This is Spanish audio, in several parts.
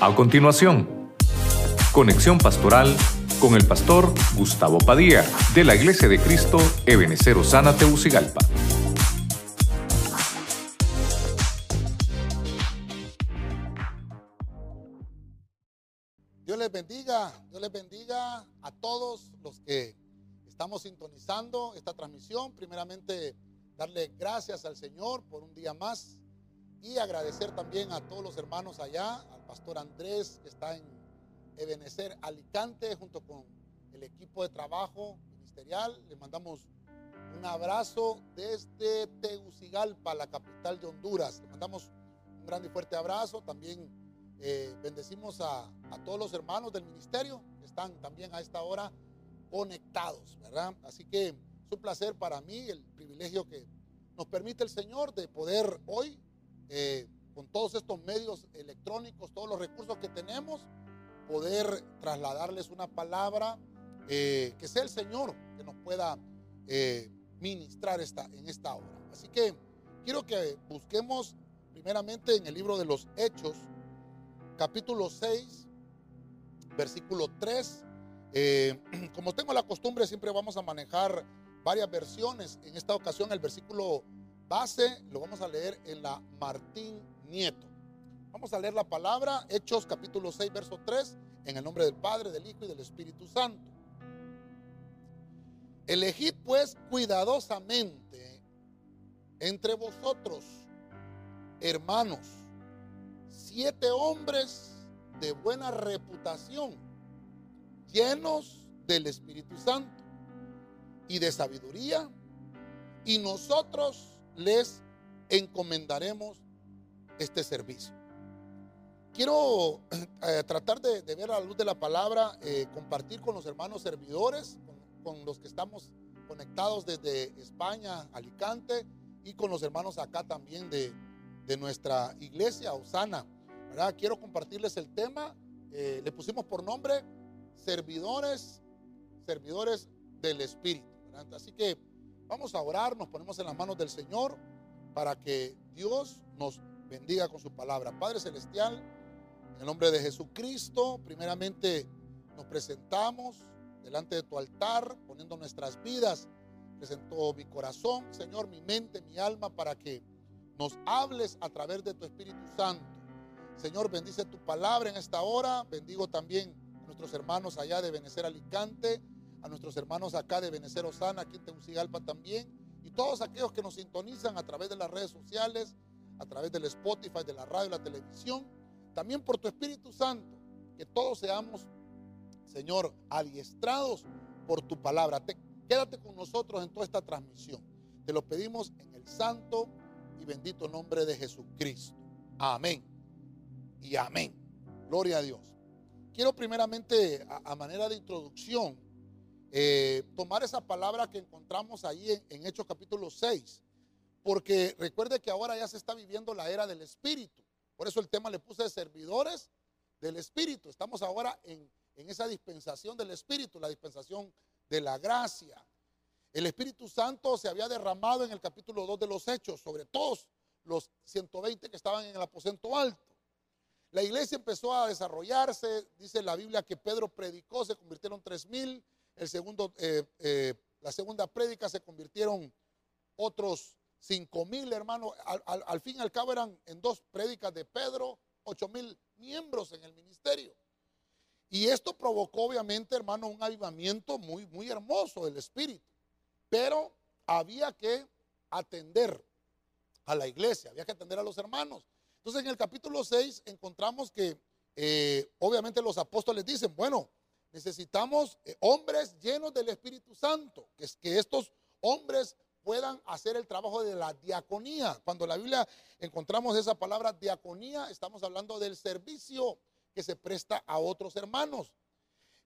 A continuación, conexión pastoral con el pastor Gustavo Padilla de la Iglesia de Cristo Ebenecer Osana Teucigalpa. Dios les bendiga, Dios les bendiga a todos los que estamos sintonizando esta transmisión. Primeramente, darle gracias al Señor por un día más y agradecer también a todos los hermanos allá, al pastor Andrés que está en Ebenecer Alicante junto con el equipo de trabajo ministerial. Le mandamos un abrazo desde Tegucigalpa, la capital de Honduras. Le mandamos un grande y fuerte abrazo. También eh, bendecimos a, a todos los hermanos del ministerio que están también a esta hora conectados, ¿verdad? Así que es un placer para mí el privilegio que nos permite el Señor de poder hoy eh, con todos estos medios electrónicos, todos los recursos que tenemos, poder trasladarles una palabra eh, que sea el Señor que nos pueda eh, ministrar esta, en esta hora. Así que quiero que busquemos primeramente en el libro de los Hechos, capítulo 6, versículo 3. como tengo la costumbre, siempre vamos a manejar varias versiones. En esta ocasión, el versículo base lo vamos a leer en la Martín Nieto. Vamos a leer la palabra, Hechos capítulo 6, verso 3, en el nombre del Padre, del Hijo y del Espíritu Santo. Elegid pues cuidadosamente entre vosotros, hermanos, siete hombres de buena reputación, llenos del Espíritu Santo y de sabiduría, y nosotros les encomendaremos este servicio. Quiero eh, tratar de, ver a la luz de la palabra, eh, compartir con los hermanos servidores, con, los que estamos conectados desde España, Alicante, y con los hermanos acá también de, nuestra iglesia, Osana. Quiero compartirles el tema, eh, le pusimos por nombre servidores, servidores del Espíritu. Así que Vamos a orar, nos ponemos en las manos del Señor para que Dios nos bendiga con su palabra. Padre Celestial, en el nombre de Jesucristo, primeramente nos presentamos delante de tu altar, poniendo nuestras vidas. Presento mi corazón, Señor, mi mente, mi alma, para que nos hables a través de tu Espíritu Santo. Señor, bendice tu palabra en esta hora. Bendigo también a nuestros hermanos allá de Benecer Alicante a nuestros hermanos acá de Benecer Osana, aquí en Tegucigalpa también, y todos aquellos que nos sintonizan a través de las redes sociales, a través del Spotify, de la radio la televisión, también por tu Espíritu Santo, que todos seamos, Señor, adiestrados por tu palabra. quédate con nosotros en toda esta transmisión. Te lo pedimos en el santo y bendito nombre de Jesucristo. Amén. Y amén. Gloria a Dios. Quiero primeramente, a manera de introducción, eh, tomar esa palabra que encontramos ahí en, Hechos capítulo 6, porque recuerde que ahora ya se está viviendo la era del Espíritu. Por eso el tema le puse de servidores del Espíritu. Estamos ahora en, en esa dispensación del Espíritu, la dispensación de la gracia. El Espíritu Santo se había derramado en el capítulo 2 de los Hechos sobre todos los 120 que estaban en el aposento alto. La iglesia empezó a desarrollarse, dice la Biblia que Pedro predicó, se convirtieron tres mil, el segundo, eh, eh, la segunda prédica se convirtieron otros cinco mil hermanos. Al, fin y al cabo eran en dos prédicas de Pedro, ocho mil miembros en el ministerio. Y esto provocó obviamente, hermano, un avivamiento muy, muy hermoso del Espíritu. Pero había que atender a la iglesia, había que atender a los hermanos. Entonces en el capítulo 6 encontramos que eh, obviamente los apóstoles dicen, bueno, Necesitamos eh, hombres llenos del Espíritu Santo, que, es, que estos hombres puedan hacer el trabajo de la diaconía. Cuando la Biblia encontramos esa palabra diaconía, estamos hablando del servicio que se presta a otros hermanos.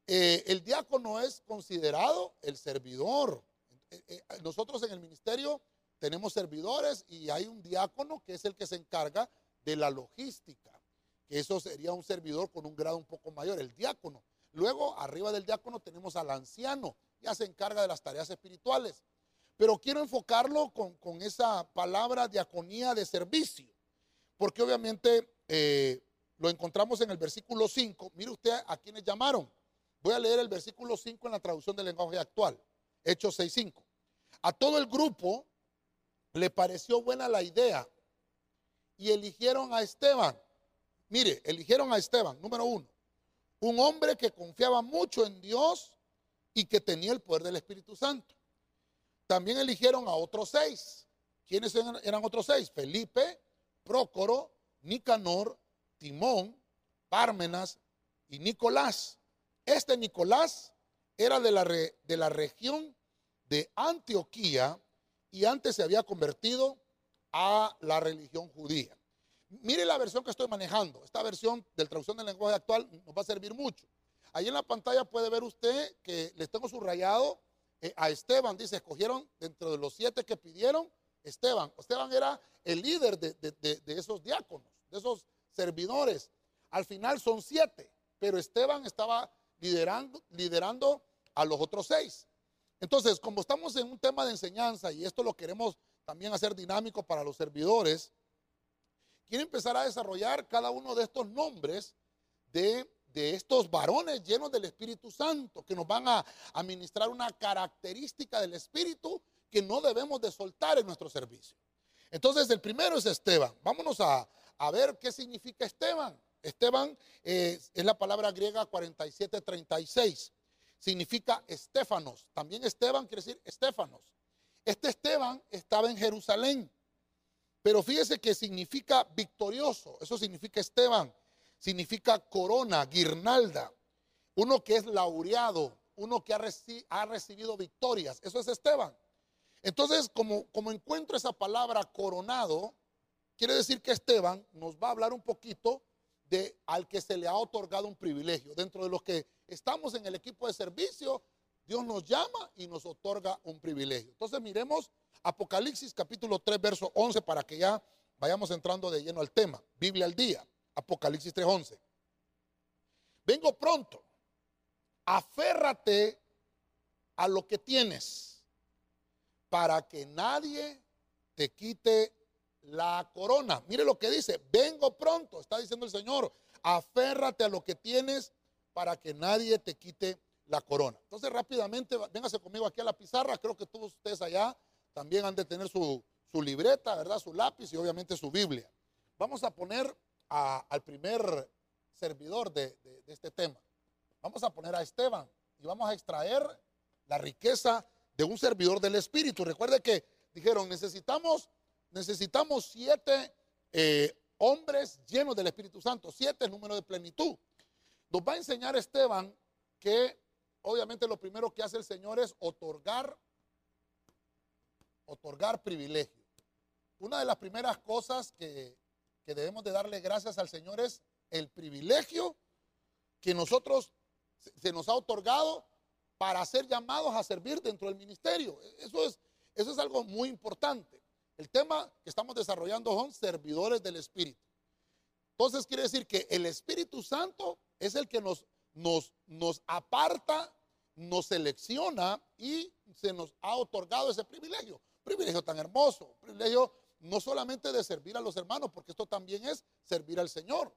Eh, el diácono es considerado el servidor. Eh, nosotros en el ministerio tenemos servidores y hay un diácono que es el que se encarga de la logística, que eso sería un servidor con un grado un poco mayor, el diácono. Luego, arriba del diácono tenemos al anciano, ya se encarga de las tareas espirituales. Pero quiero enfocarlo con, esa palabra diaconía de servicio, porque obviamente eh, lo encontramos en el versículo 5. Mire usted a quienes llamaron. Voy a leer el versículo 5 en la traducción del lenguaje actual. Hechos 6.5. A todo el grupo le pareció buena la idea y eligieron a Esteban. Mire, eligieron a Esteban, número uno. Un hombre que confiaba mucho en Dios y que tenía el poder del Espíritu Santo. También eligieron a otros seis. ¿Quiénes eran otros seis? Felipe, Prócoro, Nicanor, Timón, Pármenas y Nicolás. Este Nicolás era de la, de la región de Antioquía y antes se había convertido a la religión judía. Mire la versión que estoy manejando. Esta versión del traducción del lenguaje actual nos va a servir mucho. Ahí en la pantalla puede ver usted que les tengo subrayado eh, a Esteban. Dice, escogieron dentro de los siete que pidieron, Esteban. Esteban era el líder de, de esos diáconos, de esos servidores. Al final son siete, pero Esteban estaba liderando, liderando a los otros seis. Entonces, como estamos en un tema de enseñanza y esto lo queremos también hacer dinámico para los servidores, quiero empezar a desarrollar cada uno de estos nombres de, estos varones llenos del Espíritu Santo que nos van a administrar una característica del Espíritu que no debemos de soltar en nuestro servicio. Entonces, el primero es Esteban. Vámonos a, a ver qué significa Esteban. Esteban eh, es la palabra griega 4736. Significa Estefanos. También Esteban quiere decir Estefanos. Este Esteban estaba en Jerusalén. Pero fíjese que significa victorioso. Eso significa Esteban. Significa corona, guirnalda. Uno que es laureado. Uno que ha, ha recibido victorias. Eso es Esteban. Entonces, como, como encuentro esa palabra coronado, quiere decir que Esteban nos va a hablar un poquito al que se le ha otorgado un privilegio. Dentro de los que estamos en el equipo de servicio, Dios nos llama y nos otorga un privilegio. Entonces miremos Apocalipsis capítulo 3, verso 11 para que ya vayamos entrando de lleno al tema. Biblia al día, Apocalipsis 3, 11. Vengo pronto, aférrate a lo que tienes para que nadie te quite la corona. Mire lo que dice, vengo pronto, está diciendo el Señor, aférrate a lo que tienes para que nadie te quite la corona. Entonces rápidamente, véngase conmigo aquí a la pizarra, creo que todos ustedes allá también han de tener su, libreta, ¿verdad? Su lápiz y obviamente su Biblia. Vamos a poner al primer servidor de, de este tema. Vamos a poner a Esteban y vamos a extraer la riqueza de un servidor del Espíritu. Recuerde que dijeron, necesitamos necesitamos siete eh, hombres llenos del Espíritu Santo. Siete es número de plenitud. Nos va a enseñar Esteban que obviamente lo primero que hace el Señor es otorgar, otorgar privilegio. Una de las primeras cosas que, que debemos de darle gracias al Señor es el privilegio que nosotros se nos ha otorgado para ser llamados a servir dentro del ministerio. Eso es, eso es algo muy importante. El tema que estamos desarrollando son servidores del Espíritu. Entonces quiere decir que el Espíritu Santo es el que nos, nos, nos aparta, nos selecciona y se nos ha otorgado ese privilegio. Privilegio tan hermoso, privilegio no solamente de servir a los hermanos, porque esto también es servir al Señor.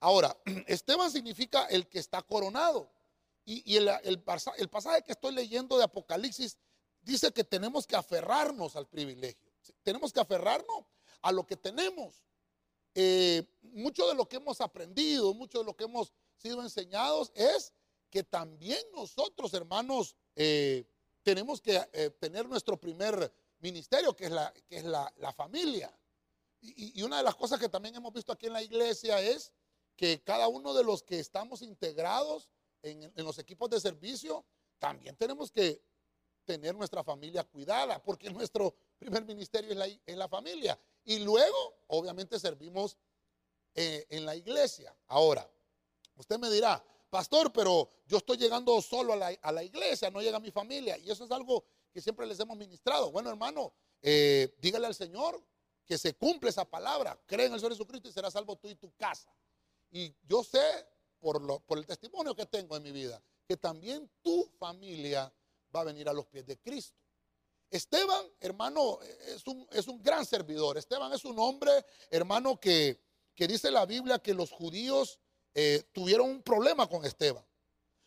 Ahora, Esteban significa el que está coronado. Y, el, el, pasaje que estoy leyendo de Apocalipsis dice que tenemos que aferrarnos al privilegio. Tenemos que aferrarnos a lo que tenemos. Eh, mucho de lo que hemos aprendido, mucho de lo que hemos sido enseñados es que también nosotros, hermanos, eh, tenemos que eh, tener nuestro primer ministerio, que es la, que es la, familia. Y, una de las cosas que también hemos visto aquí en la iglesia es que cada uno de los que estamos integrados en, en los equipos de servicio, también tenemos que tener nuestra familia cuidada, porque nuestro primer ministerio es la, familia. Y luego, obviamente, servimos eh, en la iglesia. Ahora, usted me dirá, pastor, pero yo estoy llegando solo a la, iglesia, no llega mi familia. Y eso es algo que siempre les hemos ministrado. Bueno, hermano, eh, dígale al Señor que se cumple esa palabra. Cree en el Señor Jesucristo y será salvo tú y tu casa. Y yo sé, por, lo, por el testimonio que tengo en mi vida, que también tu familia va a venir a los pies de Cristo. Esteban, hermano, es un, es un gran servidor. Esteban es un hombre, hermano, que que dice la Biblia que los judíos eh, tuvieron un problema con Esteban.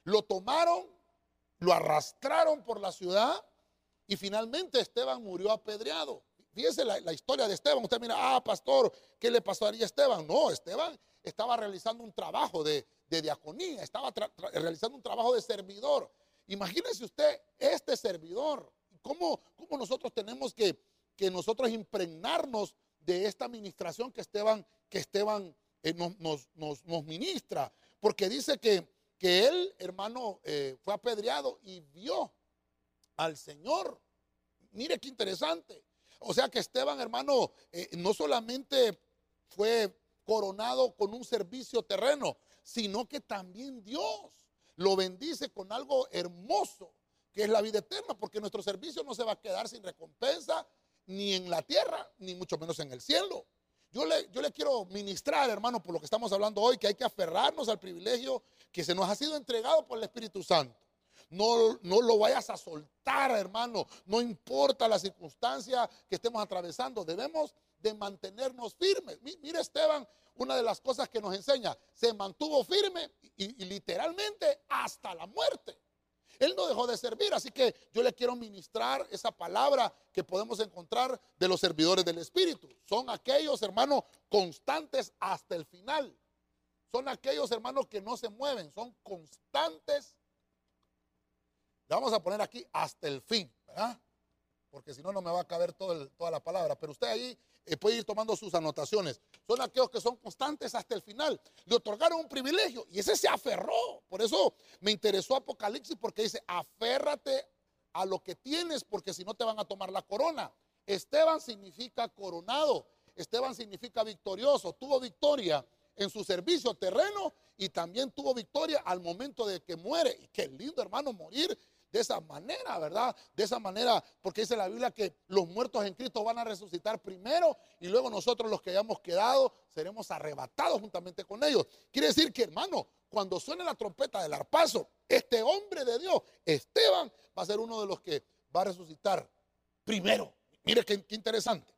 Lo tomaron, lo arrastraron por la ciudad y finalmente Esteban murió apedreado. Fíjese la, historia de Esteban. Usted mira, ah, pastor, ¿qué le pasaría a Esteban? No, Esteban estaba realizando un trabajo de, diaconía, estaba realizando un trabajo de servidor. Imagínese usted este servidor. ¿Cómo, cómo nosotros tenemos que, que, nosotros impregnarnos de esta administración que Esteban, que Esteban eh, nos, nos, ministra? Porque dice que, que él, hermano, eh, fue apedreado y vio al Señor. Mire qué interesante. O sea que Esteban, hermano, eh, no solamente fue coronado con un servicio terreno, sino que también Dios lo bendice con algo hermoso, que es la vida eterna, porque nuestro servicio no se va a quedar sin recompensa ni en la tierra, ni mucho menos en el cielo. Yo le, yo le quiero ministrar, hermano, por lo que estamos hablando hoy, que hay que aferrarnos al privilegio que se nos ha sido entregado por el Espíritu Santo. No, no lo vayas a soltar, hermano. No importa la circunstancia que estemos atravesando. Debemos de mantenernos firmes. Mira Esteban, una de las cosas que nos enseña, se mantuvo firme y, y, literalmente hasta la muerte. Él no dejó de servir, así que yo le quiero ministrar esa palabra que podemos encontrar de los servidores del Espíritu. Son aquellos hermanos constantes hasta el final. Son aquellos hermanos que no se mueven, son constantes le vamos a poner aquí hasta el fin, ¿verdad? Porque si no, no me va a caber toda la palabra. Pero usted ahí eh, puede ir tomando sus anotaciones. Son aquellos que son constantes hasta el final. Le otorgaron un privilegio y ese se aferró. Por eso me interesó Apocalipsis porque dice, aférrate a lo que tienes porque si no te van a tomar la corona. Esteban significa coronado. Esteban significa victorioso. Tuvo victoria en su servicio terreno y también tuvo victoria al momento de que muere. Y qué lindo, hermano, morir de esa manera, ¿verdad? De esa manera, porque dice la Biblia que los muertos en Cristo van a resucitar primero y luego nosotros los que hayamos quedado seremos arrebatados juntamente con ellos. Quiere decir que, hermano, cuando suene la trompeta del arpazo, este hombre de Dios, Esteban, va a ser uno de los que va a resucitar primero. Mire qué, interesante.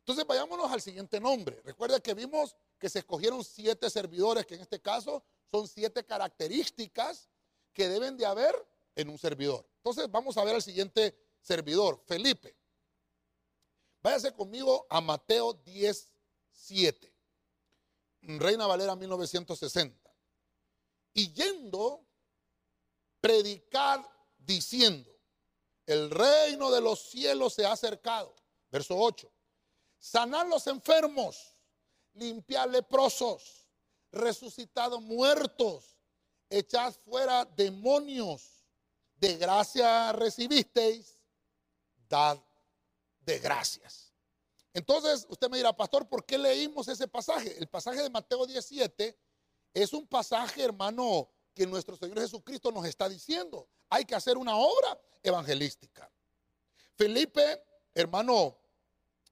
Entonces vayámonos al siguiente nombre. Recuerda que vimos que se escogieron siete servidores, que en este caso son siete características que deben de haber en un servidor. Entonces vamos a ver al siguiente servidor, Felipe. Váyase conmigo a Mateo 10, 7. Reina Valera 1960. Y yendo, predicar diciendo, el reino de los cielos se ha acercado. Verso 8. Sanar los enfermos, limpiar leprosos, resucitado muertos, echar fuera demonios de gracia recibisteis, dad de gracias. Entonces usted me dirá, pastor, ¿por qué leímos ese pasaje? El pasaje de Mateo 17 es un pasaje, hermano, que nuestro Señor Jesucristo nos está diciendo. Hay que hacer una obra evangelística. Felipe, hermano,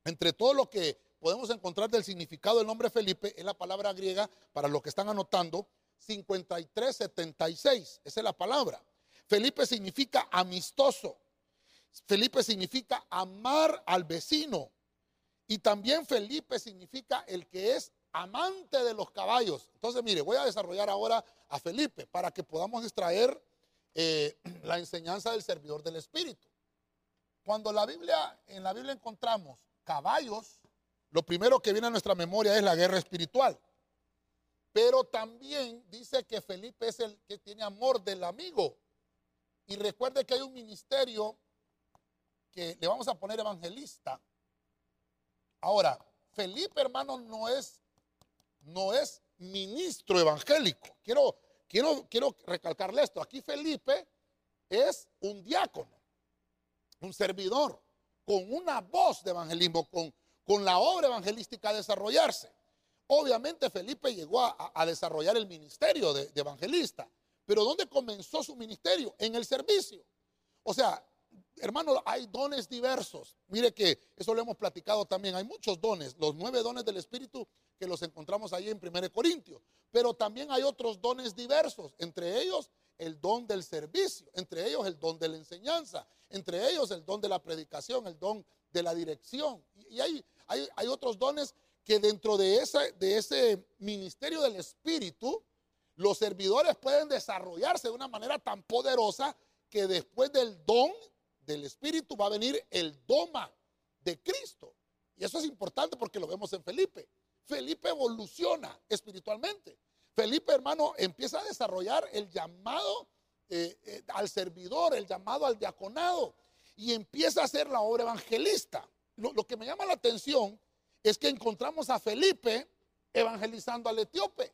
entre todo lo que podemos encontrar del significado del nombre Felipe, es la palabra griega, para los que están anotando, 5376. Esa es la palabra. Felipe significa amistoso. Felipe significa amar al vecino. Y también Felipe significa el que es amante de los caballos. Entonces, mire, voy a desarrollar ahora a Felipe para que podamos extraer eh, la enseñanza del servidor del Espíritu. Cuando la Biblia, en la Biblia encontramos caballos, lo primero que viene a nuestra memoria es la guerra espiritual. Pero también dice que Felipe es el que tiene amor del amigo. Y recuerde que hay un ministerio que le vamos a poner evangelista. Ahora, Felipe, hermano, no es, no es ministro evangélico. Quiero, quiero, quiero recalcarle esto. Aquí Felipe es un diácono, un servidor, con una voz de evangelismo, con, con la obra evangelística a desarrollarse. Obviamente Felipe llegó a, desarrollar el ministerio de evangelista. Pero ¿dónde comenzó su ministerio? En el servicio. O sea, hermano, hay dones diversos. Mire que eso lo hemos platicado también. Hay muchos dones, los nueve dones del Espíritu que los encontramos ahí en 1 Corintios. Pero también hay otros dones diversos, entre ellos el don del servicio, entre ellos el don de la enseñanza, entre ellos el don de la predicación, el don de la dirección. Y hay, hay, hay otros dones que dentro de ese, de ese ministerio del Espíritu, los servidores pueden desarrollarse de una manera tan poderosa que después del don del Espíritu va a venir el doma de Cristo. Y eso es importante porque lo vemos en Felipe. Felipe evoluciona espiritualmente. Felipe, hermano, empieza a desarrollar el llamado eh, eh, al servidor, el llamado al diaconado, y empieza a hacer la obra evangelista. Lo, lo, que me llama la atención es que encontramos a Felipe evangelizando al etíope.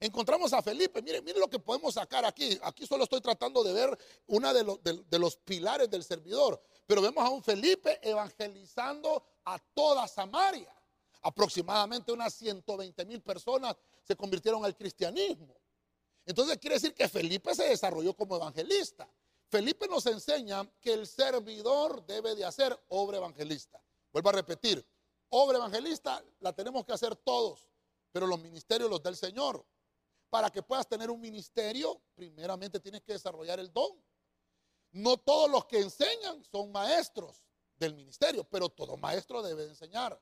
Encontramos a Felipe, mire, mire lo que podemos sacar aquí. Aquí solo estoy tratando de ver uno de, los, pilares del servidor. Pero vemos a un Felipe evangelizando a toda Samaria. Aproximadamente unas 120 mil personas se convirtieron al cristianismo. Entonces quiere decir que Felipe se desarrolló como evangelista. Felipe nos enseña que el servidor debe de hacer obra evangelista. Vuelvo a repetir, obra evangelista la tenemos que hacer todos, pero los ministerios los del Señor. Para que puedas tener un ministerio, primeramente tienes que desarrollar el don. No todos los que enseñan son maestros del ministerio, pero todo maestro debe de enseñar.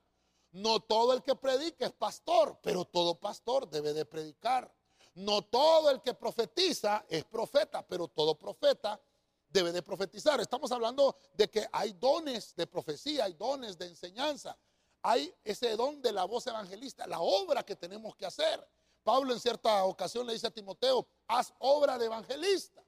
No todo el que predica es pastor, pero todo pastor debe de predicar. No todo el que profetiza es profeta, pero todo profeta debe de profetizar. Estamos hablando de que hay dones de profecía, hay dones de enseñanza, hay ese don de la voz evangelista, la obra que tenemos que hacer. Pablo en cierta ocasión le dice a Timoteo, haz obra de evangelista.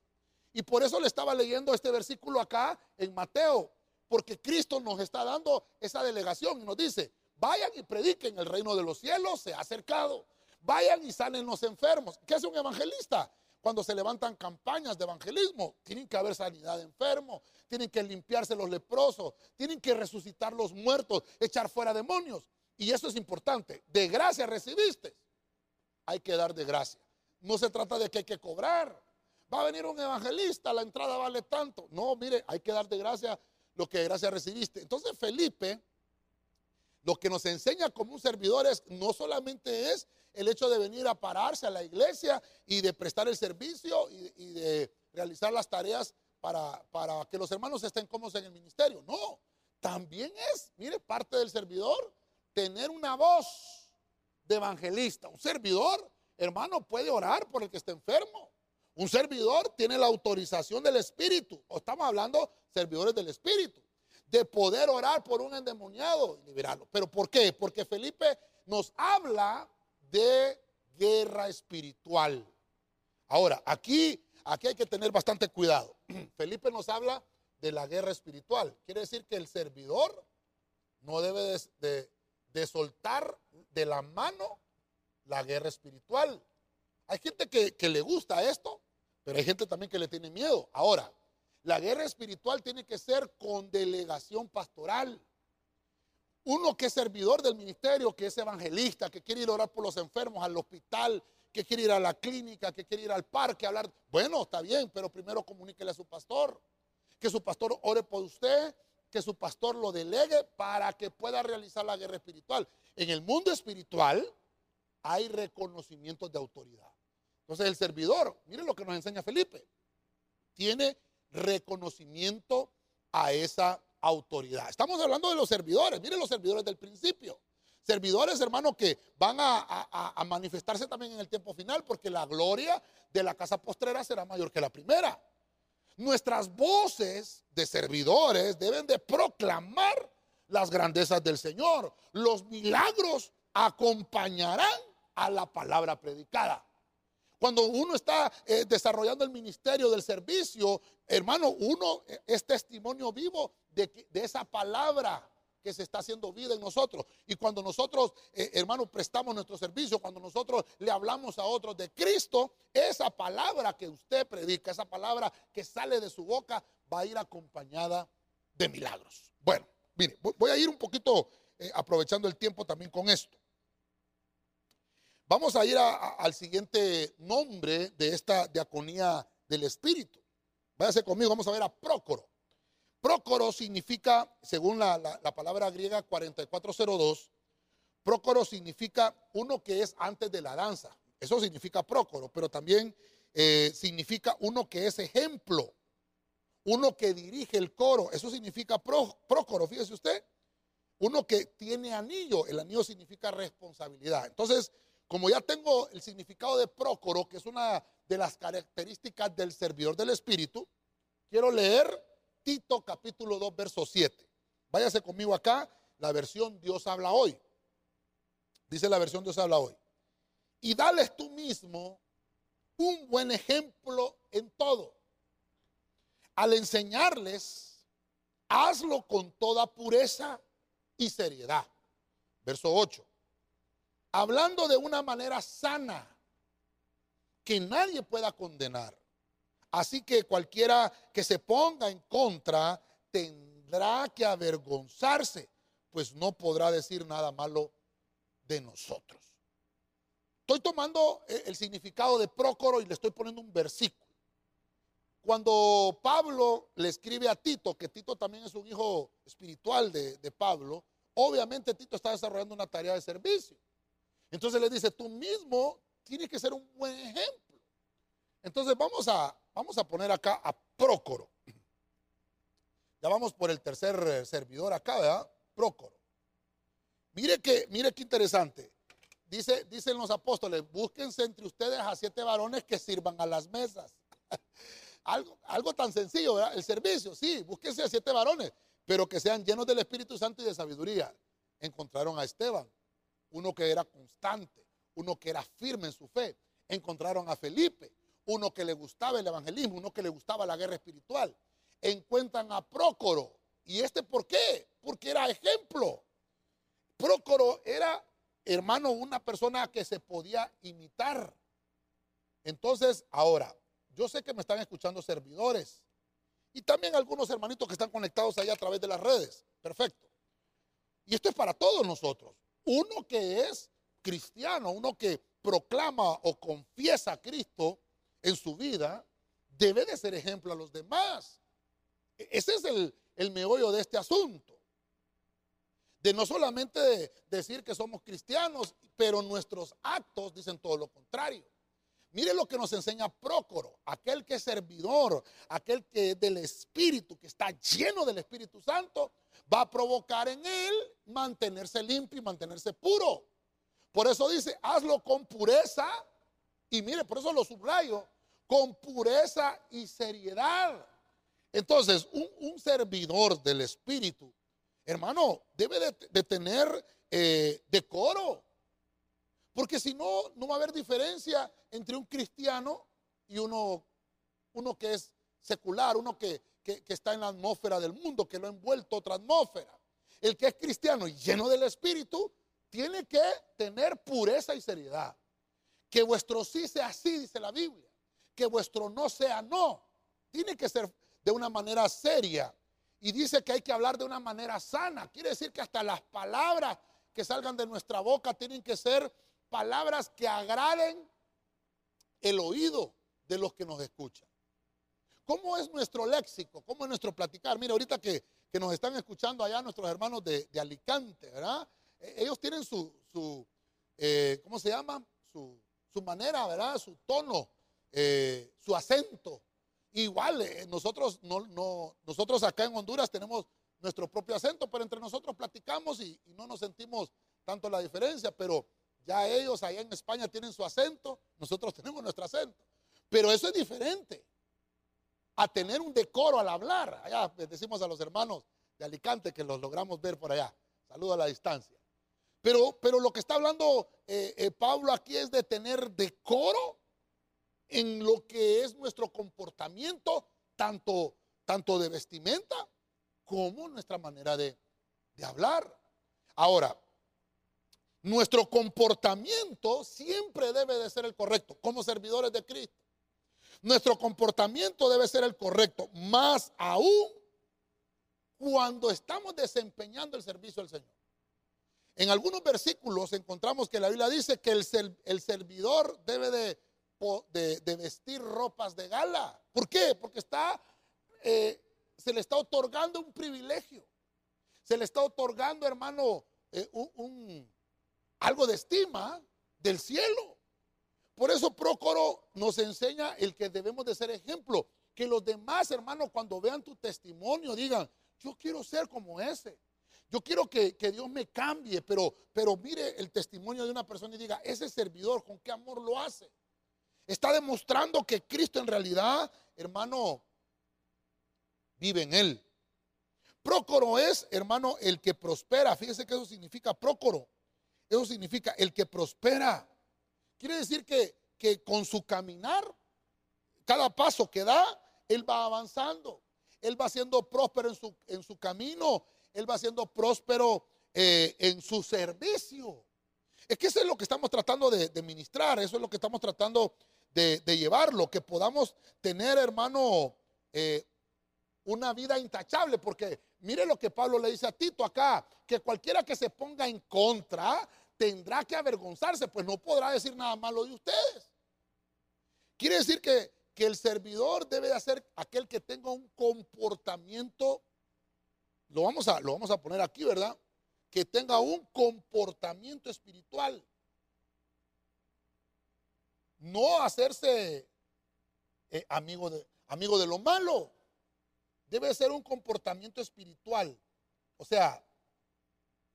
Y por eso le estaba leyendo este versículo acá en Mateo, porque Cristo nos está dando esa delegación y nos dice, vayan y prediquen, el reino de los cielos se ha acercado. Vayan y salen los enfermos. ¿Qué hace un evangelista? Cuando se levantan campañas de evangelismo, tienen que haber sanidad de enfermos, tienen que limpiarse los leprosos, tienen que resucitar los muertos, echar fuera demonios. Y eso es importante. De gracia recibiste hay que dar de gracia. No se trata de que hay que cobrar. Va a venir un evangelista, la entrada vale tanto. No, mire, hay que dar de gracia lo que de gracia recibiste. Entonces Felipe, lo que nos enseña como un servidor es, no solamente es el hecho de venir a pararse a la iglesia y de prestar el servicio y, de realizar las tareas para, para que los hermanos estén cómodos en el ministerio. No, también es, mire, parte del servidor, tener una voz de evangelista. Un servidor, hermano, puede orar por el que está enfermo. Un servidor tiene la autorización del Espíritu. O estamos hablando servidores del Espíritu. De poder orar por un endemoniado y liberarlo. ¿Pero por qué? Porque Felipe nos habla de guerra espiritual. Ahora, aquí, aquí hay que tener bastante cuidado. Felipe nos habla de la guerra espiritual. Quiere decir que el servidor no debe de, de soltar de la mano la guerra espiritual. Hay gente que, le gusta esto, pero hay gente también que le tiene miedo. Ahora, la guerra espiritual tiene que ser con delegación pastoral. Uno que es servidor del ministerio, que es evangelista, que quiere ir a orar por los enfermos al hospital, que quiere ir a la clínica, que quiere ir al parque a hablar. Bueno, está bien, pero primero comuníquele a su pastor. Que su pastor ore por usted, que su pastor lo delegue para que pueda realizar la guerra espiritual. En el mundo espiritual hay reconocimientos de autoridad. Entonces el servidor, miren lo que nos enseña Felipe, tiene reconocimiento a esa autoridad. Estamos hablando de los servidores, miren los servidores del principio. Servidores, hermanos, que van a, a manifestarse también en el tiempo final, porque la gloria de la casa postrera será mayor que la primera. Nuestras voces de servidores deben de proclamar las grandezas del Señor. Los milagros acompañarán a la palabra predicada. Cuando uno está eh, desarrollando el ministerio del servicio, hermano, uno es testimonio vivo de, de esa palabra que se está haciendo vida en nosotros. Y cuando nosotros, eh, hermanos, prestamos nuestro servicio, cuando nosotros le hablamos a otros de Cristo, esa palabra que usted predica, esa palabra que sale de su boca, va a ir acompañada de milagros. Bueno, mire, voy a ir un poquito eh, aprovechando el tiempo también con esto. Vamos a ir al siguiente nombre de esta diaconía del Espíritu. Váyase conmigo, vamos a ver a Prócoro. Prócoro significa, según la, palabra griega 4402, prócoro significa uno que es antes de la danza. Eso significa prócoro, pero también eh, significa uno que es ejemplo, uno que dirige el coro. Eso significa prócoro, fíjese usted. uno que tiene anillo. El anillo significa responsabilidad. Entonces, como ya tengo el significado de prócoro, que es una de las características del servidor del Espíritu, quiero leer Tito capítulo 2, verso 7. Váyase conmigo acá, la versión Dios habla hoy. Dice la versión Dios habla hoy. Y dales tú mismo un buen ejemplo en todo. Al enseñarles, hazlo con toda pureza y seriedad. Verso 8 hablando de una manera sana, que nadie pueda condenar. Así que cualquiera que se ponga en contra tendrá que avergonzarse, pues no podrá decir nada malo de nosotros. Estoy tomando eh, el significado de Prócoro y le estoy poniendo un versículo. Cuando Pablo le escribe a Tito, que Tito también es un hijo espiritual de, de Pablo, obviamente Tito está desarrollando una tarea de servicio. Entonces le dice, tú mismo tienes que ser un buen ejemplo. Entonces vamos a, vamos a poner acá a Prócoro. Ya vamos por el tercer eh, servidor acá, ¿verdad? Prócoro. Mire que, mire qué interesante. Dice, dicen los apóstoles, búsquense entre ustedes a siete varones que sirvan a las mesas. algo, algo tan sencillo, ¿verdad? El servicio, sí, búsquense a siete varones, pero que sean llenos del Espíritu Santo y de sabiduría. Encontraron a Esteban, uno que era constante, uno que era firme en su fe. Encontraron a Felipe, uno que le gustaba el evangelismo, uno que le gustaba la guerra espiritual. Encuentran a Prócoro. ¿Y este por qué? Porque era ejemplo. Prócoro era, hermano, una persona que se podía imitar. Entonces, ahora, yo sé que me están escuchando servidores y también algunos hermanitos que están conectados ahí a través de las redes. Perfecto. Y esto es para todos nosotros uno que es cristiano, uno que proclama o confiesa a Cristo en su vida, debe de ser ejemplo a los demás. E-, ese es el, el meollo de este asunto. De no solamente decir que somos cristianos, pero nuestros actos dicen todo lo contrario. Mire lo que nos enseña Prócoro, aquel que es servidor, aquel que es del Espíritu, que está lleno del Espíritu Santo, va a provocar en él mantenerse limpio y mantenerse puro. Por eso dice, hazlo con pureza. Y mire, por eso lo subrayo, con pureza y seriedad. Entonces, un, servidor del Espíritu, hermano, debe de, tener eh, decoro. Porque si no, no va a haber diferencia entre un cristiano y uno, uno que es secular, uno que, que, está en la atmósfera del mundo, que lo ha envuelto otra atmósfera. El que es cristiano y lleno del Espíritu tiene que tener pureza y seriedad. Que vuestro sí sea sí, dice la Biblia. Que vuestro no sea no. Tiene que ser de una manera seria. Y dice que hay que hablar de una manera sana. Quiere decir que hasta las palabras que salgan de nuestra boca tienen que ser palabras que agraden el oído de los que nos escuchan. ¿Cómo es nuestro léxico? ¿Cómo es nuestro platicar? Mira, ahorita que, nos están escuchando allá nuestros hermanos de, Alicante, ¿verdad? E, ellos tienen su, eh, ¿cómo se llama? Su, manera, ¿verdad? Su tono, eh, su acento. Igual, eh, nosotros, no, nosotros acá en Honduras tenemos nuestro propio acento, pero entre nosotros platicamos y, y no nos sentimos tanto la diferencia, pero ya ellos allá en España tienen su acento, nosotros tenemos nuestro acento. Pero eso es diferente a tener un decoro al hablar. Allá decimos a los hermanos de Alicante que los logramos ver por allá. Saludo a la distancia. Pero, pero lo que está hablando eh, eh, Pablo aquí es de tener decoro en lo que es nuestro comportamiento, tanto, tanto de vestimenta como nuestra manera de, de hablar. Ahora, nuestro comportamiento siempre debe de ser el correcto como servidores de Cristo. Nuestro comportamiento debe ser el correcto, más aún cuando estamos desempeñando el servicio del Señor. En algunos versículos encontramos que la Biblia dice que el, servidor debe de, vestir ropas de gala. ¿Por qué? Porque está, eh, se le está otorgando un privilegio. Se le está otorgando, hermano, eh, un, algo de estima del cielo. Por eso Procoro nos enseña el que debemos de ser ejemplo. Que los demás hermanos cuando vean tu testimonio digan, yo quiero ser como ese. Yo quiero que, Dios me cambie, pero, pero mire el testimonio de una persona y diga, ese servidor, ¿con qué amor lo hace? Está demostrando que Cristo en realidad, hermano, vive en él. Prócoro es, hermano, el que prospera. Fíjese que eso significa prócoro. Eso significa el que prospera. Quiere decir que, que con su caminar, cada paso que da, él va avanzando. Él va siendo próspero en su, en su camino. Él va siendo próspero eh, en su servicio. Es que eso es lo que estamos tratando de, ministrar. Eso es lo que estamos tratando de, de llevarlo. Que podamos tener, hermano, eh, una vida intachable. Porque mire lo que Pablo le dice a Tito acá. Que cualquiera que se ponga en contra tendrá que avergonzarse. Pues no podrá decir nada malo de ustedes. Quiere decir que que el servidor debe de ser aquel que tenga un comportamiento, lo vamos a, lo vamos a poner aquí, ¿verdad? Que tenga un comportamiento espiritual. No hacerse eh, amigo, de, amigo de lo malo. Debe ser un comportamiento espiritual. O sea,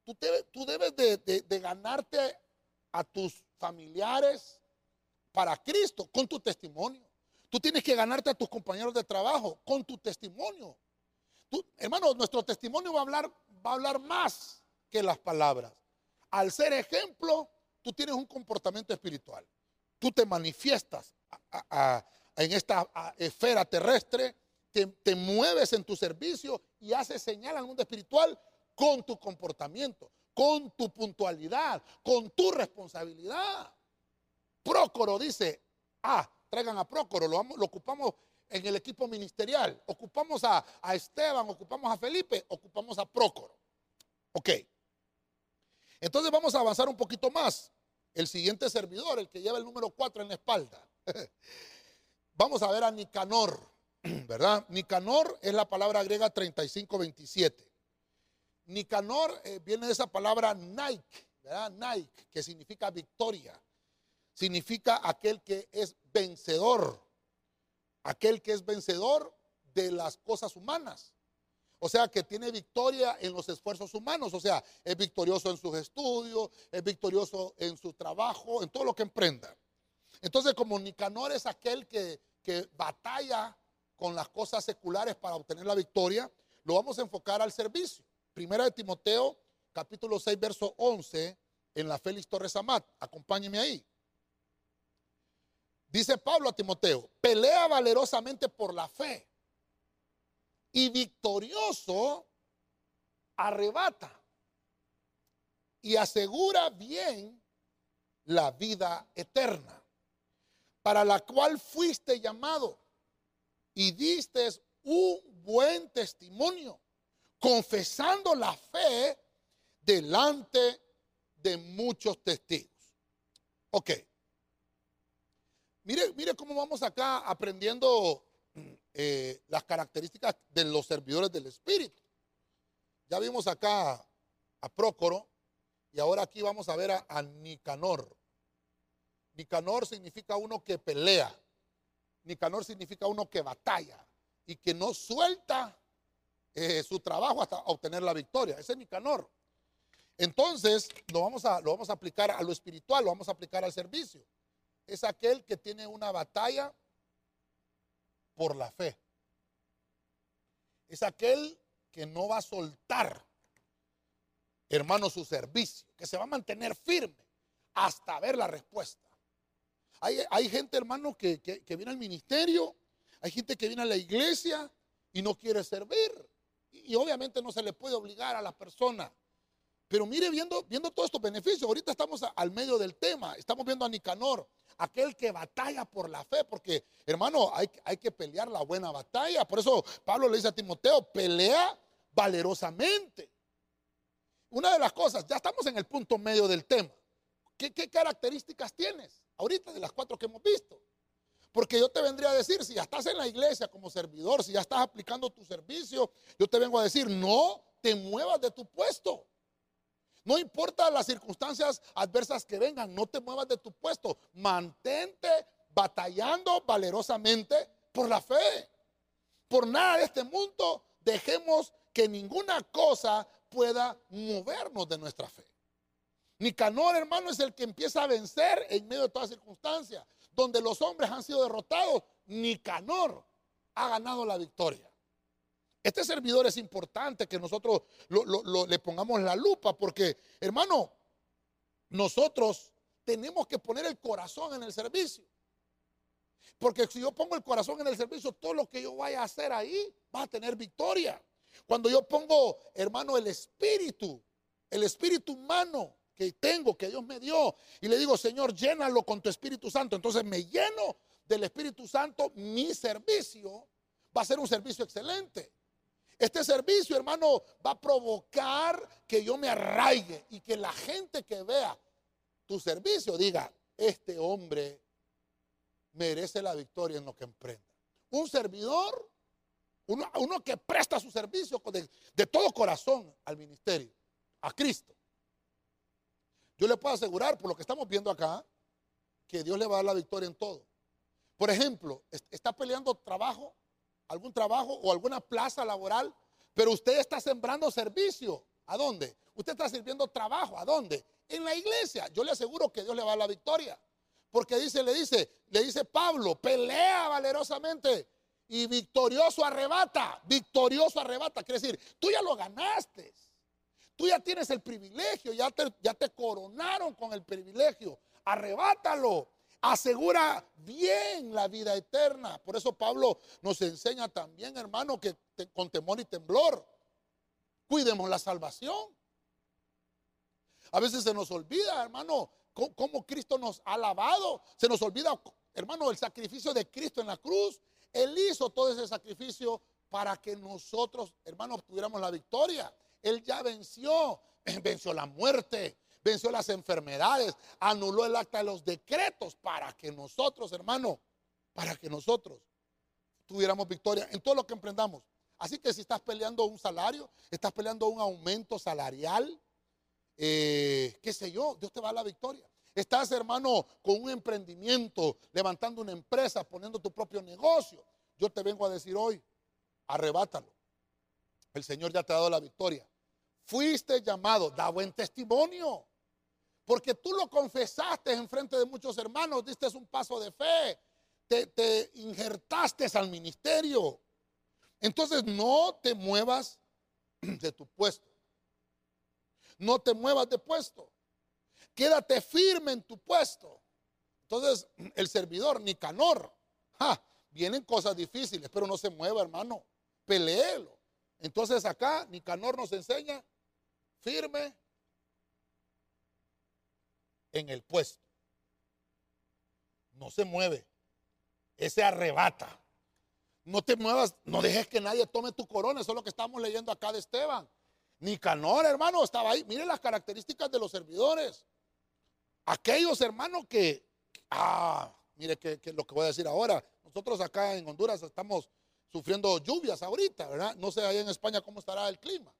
tú, tú debes de, de ganarte a tus familiares para Cristo con tu testimonio. Tú tienes que ganarte a tus compañeros de trabajo con tu testimonio. Tú, hermano, nuestro testimonio va a, hablar, va a hablar más que las palabras. Al ser ejemplo, tú tienes un comportamiento espiritual. Tú te manifiestas en esta esfera terrestre, te, te mueves en tu servicio y haces señal al mundo espiritual con tu comportamiento, con tu puntualidad, con tu responsabilidad. Prócoro dice, ah, traigan a Prócoro, lo, ocupamos en el equipo ministerial, ocupamos a, Esteban, ocupamos a Felipe, ocupamos a Prócoro. Ok. Entonces vamos a avanzar un poquito más. El siguiente servidor, el que lleva el número 4 en la espalda. vamos a ver a Nicanor, ¿verdad? Nicanor es la palabra griega 3527. Nicanor eh, viene de esa palabra Nike, ¿verdad? Nike, que significa victoria significa aquel que es vencedor, aquel que es vencedor de las cosas humanas. O sea, que tiene victoria en los esfuerzos humanos. O sea, es victorioso en sus estudios, es victorioso en su trabajo, en todo lo que emprenda. Entonces, como Nicanor es aquel que, que batalla con las cosas seculares para obtener la victoria, lo vamos a enfocar al servicio. Primera de Timoteo, capítulo 6, verso 11, en la Félix Torres Amat. Acompáñeme ahí. Dice Pablo a Timoteo, pelea valerosamente por la fe y victorioso arrebata y asegura bien la vida eterna, para la cual fuiste llamado y diste un buen testimonio, confesando la fe delante de muchos testigos. Ok. Mire, mire cómo vamos acá aprendiendo eh, las características de los servidores del Espíritu. Ya vimos acá a Prócoro y ahora aquí vamos a ver a, Nicanor. Nicanor significa uno que pelea. Nicanor significa uno que batalla y que no suelta eh, su trabajo hasta obtener la victoria. Ese es Nicanor. Entonces, lo vamos, a, lo vamos a aplicar a lo espiritual, lo vamos a aplicar al servicio es aquel que tiene una batalla por la fe. Es aquel que no va a soltar, hermano, su servicio, que se va a mantener firme hasta ver la respuesta. Hay, gente, hermano, que, que viene al ministerio, hay gente que viene a la iglesia y no quiere servir. Y obviamente no se le puede obligar a la persona pero mire, viendo, viendo todos estos beneficios, ahorita estamos al medio del tema, estamos viendo a Nicanor, aquel que batalla por la fe, porque hermano, hay, hay que pelear la buena batalla. Por eso Pablo le dice a Timoteo, pelea valerosamente. Una de las cosas, ya estamos en el punto medio del tema. ¿Qué, qué características tienes ahorita de las cuatro que hemos visto? Porque yo te vendría a decir, si ya estás en la iglesia como servidor, si ya estás aplicando tu servicio, yo te vengo a decir, no te muevas de tu puesto. No importa las circunstancias adversas que vengan, no te muevas de tu puesto. Mantente batallando valerosamente por la fe. Por nada de este mundo dejemos que ninguna cosa pueda movernos de nuestra fe. Nicanor, hermano, es el que empieza a vencer en medio de todas circunstancias. Donde los hombres han sido derrotados, Nicanor ha ganado la victoria. Este servidor es importante que nosotros le pongamos la lupa porque, hermano, nosotros tenemos que poner el corazón en el servicio. Porque si yo pongo el corazón en el servicio, todo lo que yo vaya a hacer ahí va a tener victoria. Cuando yo pongo, hermano, el espíritu, el espíritu humano que tengo, que Dios me dio, y le digo, Señor, llénalo con tu Espíritu Santo. Entonces me lleno del Espíritu Santo, mi servicio va a ser un servicio excelente. Este servicio, hermano, va a provocar que yo me arraigue y que la gente que vea tu servicio diga, este hombre merece la victoria en lo que emprenda. Un servidor, uno, que presta su servicio de, de todo corazón al ministerio, a Cristo. Yo le puedo asegurar, por lo que estamos viendo acá, que Dios le va a dar la victoria en todo. Por ejemplo, está peleando trabajo, algún trabajo o alguna plaza laboral, pero usted está sembrando servicio. ¿A dónde? Usted está sirviendo trabajo. ¿A dónde? En la iglesia. Yo le aseguro que Dios le va a dar la victoria. Porque dice, le dice, le dice Pablo, pelea valerosamente y victorioso arrebata. Victorioso arrebata. Quiere decir, tú ya lo ganaste. Tú ya tienes el privilegio, ya te, ya te coronaron con el privilegio. Arrebátalo. Asegura bien la vida eterna. Por eso Pablo nos enseña también, hermano, que con temor y temblor cuidemos la salvación. A veces se nos olvida, hermano, cómo Cristo nos ha lavado. Se nos olvida, hermano, el sacrificio de Cristo en la cruz. Él hizo todo ese sacrificio para que nosotros, hermano, obtuviéramos la victoria. Él ya venció, venció la muerte, venció las enfermedades, anuló el acta de los decretos para que nosotros, hermano, para que nosotros tuviéramos victoria en todo lo que emprendamos. Así que si estás peleando un salario, estás peleando un aumento salarial, eh, qué sé yo, Dios te va a la victoria. Estás, hermano, con un emprendimiento, levantando una empresa, poniendo tu propio negocio. Yo te vengo a decir hoy, arrebátalo. El Señor ya te ha dado la victoria. Fuiste llamado, da buen testimonio. Porque tú lo confesaste en frente de muchos hermanos, diste un paso de fe, te, te injertaste al ministerio. Entonces no te muevas de tu puesto no te muevas de puesto. Quédate firme en tu puesto. Entonces, el servidor, Nicanor, vienen cosas difíciles, pero no se mueva, hermano. Peleelo. Entonces, acá Nicanor nos enseña firme en el puesto. No se mueve. Ese arrebata. No te muevas, no dejes que nadie tome tu corona. Eso es lo que estamos leyendo acá de Esteban. Nicanor, hermano, estaba ahí. Miren las características de los servidores. Aquellos hermanos que, ah, mire que, lo que voy a decir ahora. Nosotros acá en Honduras estamos sufriendo lluvias ahorita, ¿verdad? No sé ahí en España cómo estará el clima.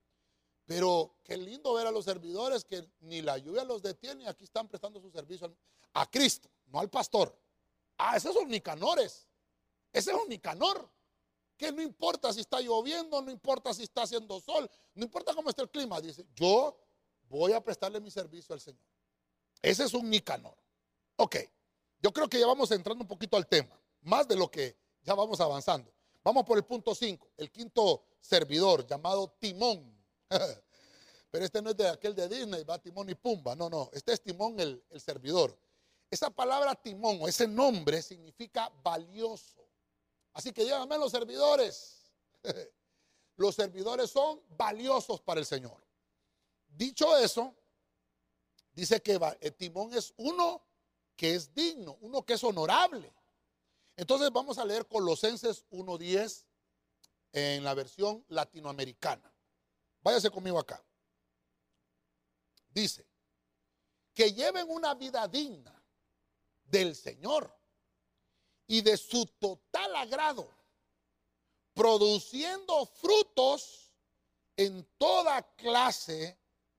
Pero qué lindo ver a los servidores que ni la lluvia los detiene aquí están prestando su servicio a Cristo, no al pastor. Ah, esos son Nicanores. Ese es un Nicanor que no importa si está lloviendo, no importa si está haciendo sol, no importa cómo esté el clima, dice, yo voy a prestarle mi servicio al Señor. Ese es un Nicanor. Ok, yo creo que ya vamos entrando un poquito al tema, más de lo que ya vamos avanzando. Vamos por el punto 5, el quinto servidor llamado Timón. Pero este no es de aquel de Disney, va Timón y Pumba, no, no, este es Timón el, el servidor. Esa palabra Timón o ese nombre significa valioso Así que díganme los servidores. Los servidores son valiosos para el Señor. Dicho eso, dice que eh, Timón es uno que es digno, uno que es honorable. Entonces vamos a leer Colosenses 1.10 en la versión latinoamericana. Váyase conmigo acá. Dice, que lleven una vida digna del Señor y de su total agrado, produciendo frutos en toda clase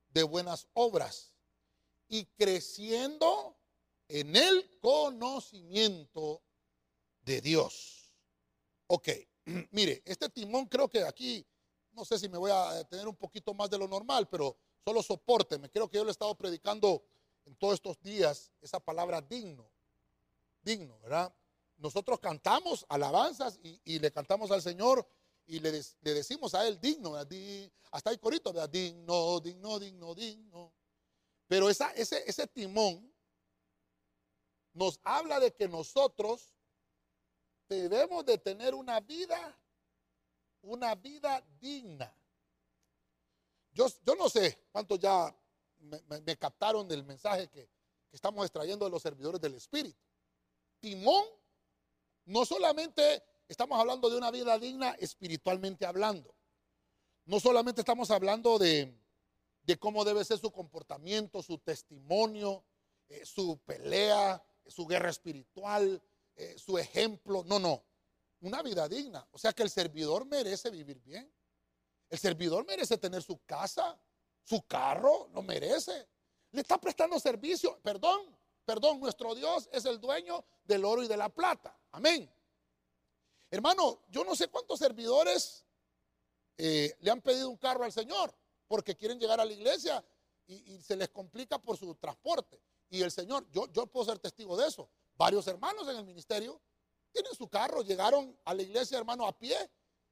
de buenas obras y creciendo en el conocimiento de Dios. Ok, mire, este timón creo que aquí no sé si me voy a tener un poquito más de lo normal, pero solo me Creo que yo le he estado predicando en todos estos días esa palabra digno. Digno, ¿verdad? Nosotros cantamos alabanzas y, le cantamos al Señor y le, decimos a Él digno, hasta hay corito, ¿verdad? Digno, digno, digno, digno. Pero esa, ese, ese timón nos habla de que nosotros debemos de tener una vida, una vida digna. Yo, yo no sé cuántos ya me, captaron del mensaje que, que estamos extrayendo de los servidores del Espíritu. Timón, no solamente estamos hablando de una vida digna espiritualmente hablando, no solamente estamos hablando de, de cómo debe ser su comportamiento, su testimonio, eh, su pelea, su guerra espiritual, eh, su ejemplo. No, no. Una vida digna. O sea que el servidor merece vivir bien. El servidor merece tener su casa, su carro, lo merece. Le está prestando servicio. Perdón, perdón, nuestro Dios es el dueño del oro y de la plata. Amén. Hermano, yo no sé cuántos servidores eh, le han pedido un carro al Señor porque quieren llegar a la iglesia y, se les complica por su transporte. Y el Señor, yo, yo puedo ser testigo de eso. Varios hermanos en el ministerio tienen su carro, llegaron a la iglesia, hermano, a pie,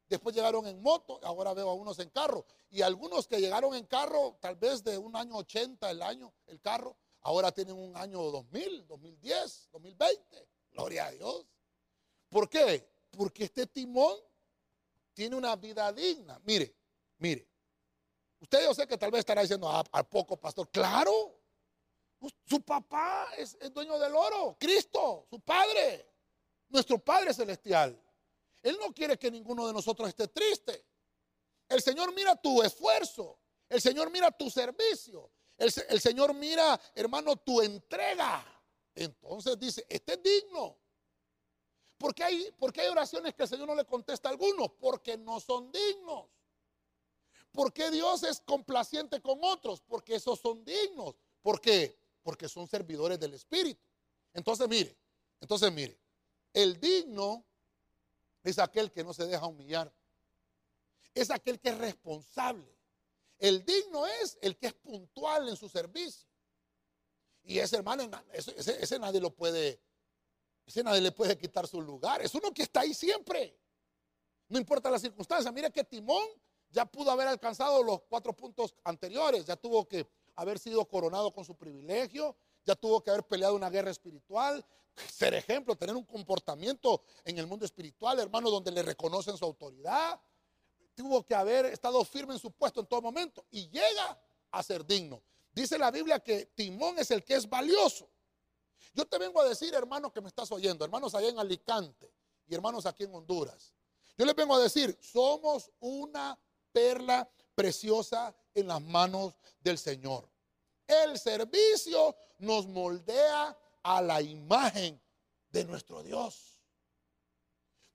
después llegaron en moto, ahora veo a unos en carro. Y algunos que llegaron en carro, tal vez de un año 80 el año, el carro, ahora tienen un año 2000, 2010, 2020. Gloria a Dios. ¿Por qué? Porque este timón tiene una vida digna. Mire, mire, Usted yo sé que tal vez estará diciendo, ah, ¿a poco, pastor? Claro. Su papá es dueño del oro, Cristo, su Padre, nuestro Padre Celestial. Él no quiere que ninguno de nosotros esté triste. El Señor mira tu esfuerzo, el Señor mira tu servicio, el, Señor mira, hermano, tu entrega. Entonces dice, este es digno. ¿Por qué, hay, ¿Por qué hay oraciones que el Señor no le contesta a algunos? Porque no son dignos. ¿Por qué Dios es complaciente con otros? Porque esos son dignos. ¿Por qué? Porque son servidores del Espíritu. Entonces, mire, entonces, mire, el digno es aquel que no se deja humillar. Es aquel que es responsable. El digno es el que es puntual en su servicio. Y ese hermano, ese, nadie lo puede, ese nadie le puede quitar su lugar. Es uno que está ahí siempre. No importa la circunstancia. Mire que Timón ya pudo haber alcanzado los cuatro puntos anteriores, ya tuvo que haber sido coronado con su privilegio, ya tuvo que haber peleado una guerra espiritual, ser ejemplo, tener un comportamiento en el mundo espiritual, hermano, donde le reconocen su autoridad, tuvo que haber estado firme en su puesto en todo momento y llega a ser digno. Dice la Biblia que Timón es el que es valioso. Yo te vengo a decir, hermano, que me estás oyendo, hermanos allá en Alicante y hermanos aquí en Honduras. Yo les vengo a decir, somos una perla preciosa en las manos del Señor. El servicio nos moldea a la imagen de nuestro Dios.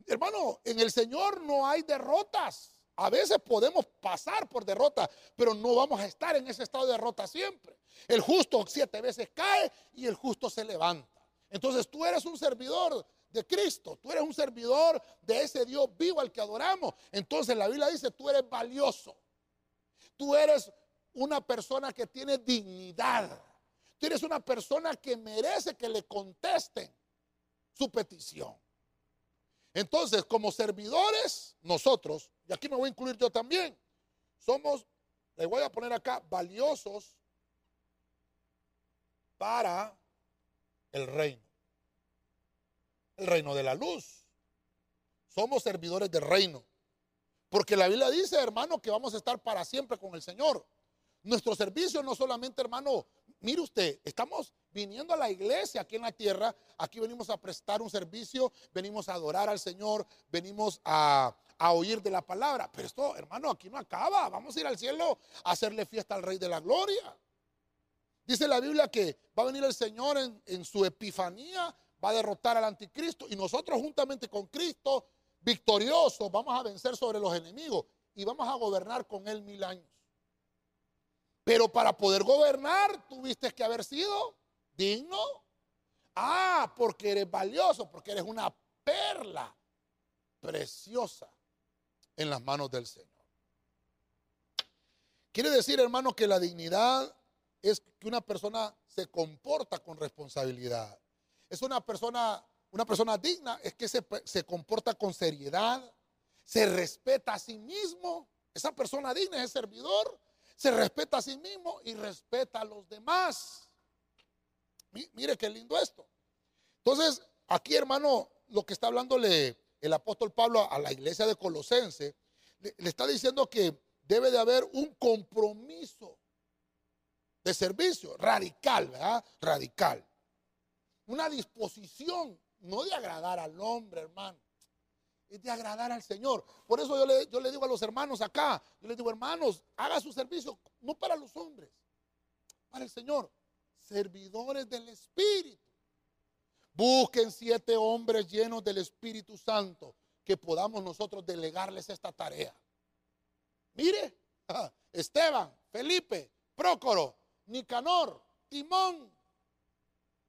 Hermano, en el Señor no hay derrotas. A veces podemos pasar por derrota, pero no vamos a estar en ese estado de derrota siempre. El justo siete veces cae y el justo se levanta. Entonces tú eres un servidor de Cristo. Tú eres un servidor de ese Dios vivo al que adoramos. Entonces la Biblia dice, tú eres valioso. Tú eres una persona que tiene dignidad. Tú eres una persona que merece que le contesten su petición. Entonces, como servidores, nosotros, y aquí me voy a incluir yo también, somos, le voy a poner acá, valiosos para el reino el reino de la luz. Somos servidores del reino. Porque la Biblia dice, hermano, que vamos a estar para siempre con el Señor. Nuestro servicio no solamente, hermano, mire usted, estamos viniendo a la iglesia aquí en la tierra, aquí venimos a prestar un servicio, venimos a adorar al Señor, venimos a, oír de la palabra. Pero esto, hermano, aquí no acaba. Vamos a ir al cielo a hacerle fiesta al Rey de la Gloria. Dice la Biblia que va a venir el Señor en, en su epifanía va a derrotar al anticristo y nosotros juntamente con Cristo, victoriosos, vamos a vencer sobre los enemigos y vamos a gobernar con Él mil años. Pero para poder gobernar tuviste que haber sido digno. Ah, porque eres valioso, porque eres una perla preciosa en las manos del Señor. Quiere decir, hermano, que la dignidad es que una persona se comporta con responsabilidad. Es una persona, una persona digna, es que se, se comporta con seriedad, se respeta a sí mismo. Esa persona digna es servidor, se respeta a sí mismo y respeta a los demás. Mire qué lindo esto. Entonces, aquí hermano, lo que está hablándole el apóstol Pablo a la iglesia de Colosense, le, está diciendo que debe de haber un compromiso de servicio radical, ¿verdad? Radical. Una disposición, no de agradar al hombre, hermano, es de agradar al Señor. Por eso yo le, yo le digo a los hermanos acá, yo les digo, hermanos, haga su servicio, no para los hombres, para el Señor, servidores del Espíritu. Busquen siete hombres llenos del Espíritu Santo que podamos nosotros delegarles esta tarea. Mire, Esteban, Felipe, Prócoro, Nicanor, Timón.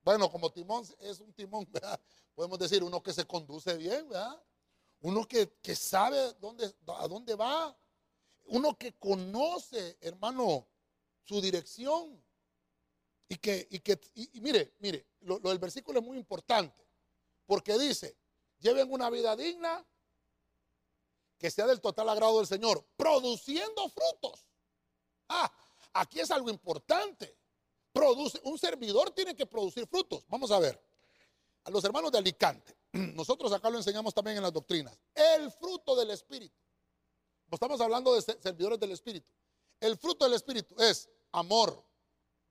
Bueno, como Timón es un timón, podemos decir uno que se conduce bien, ¿verdad? Uno que, sabe dónde, a dónde va, uno que conoce, hermano, su dirección. Y que, y que y, mire, mire, lo, del versículo es muy importante, porque dice, lleven una vida digna que sea del total agrado del Señor, produciendo frutos. Ah, aquí es algo importante. Produce, un servidor tiene que producir frutos. Vamos a ver. A los hermanos de Alicante, nosotros acá lo enseñamos también en las doctrinas. El fruto del Espíritu. Estamos hablando de servidores del Espíritu. El fruto del Espíritu es amor,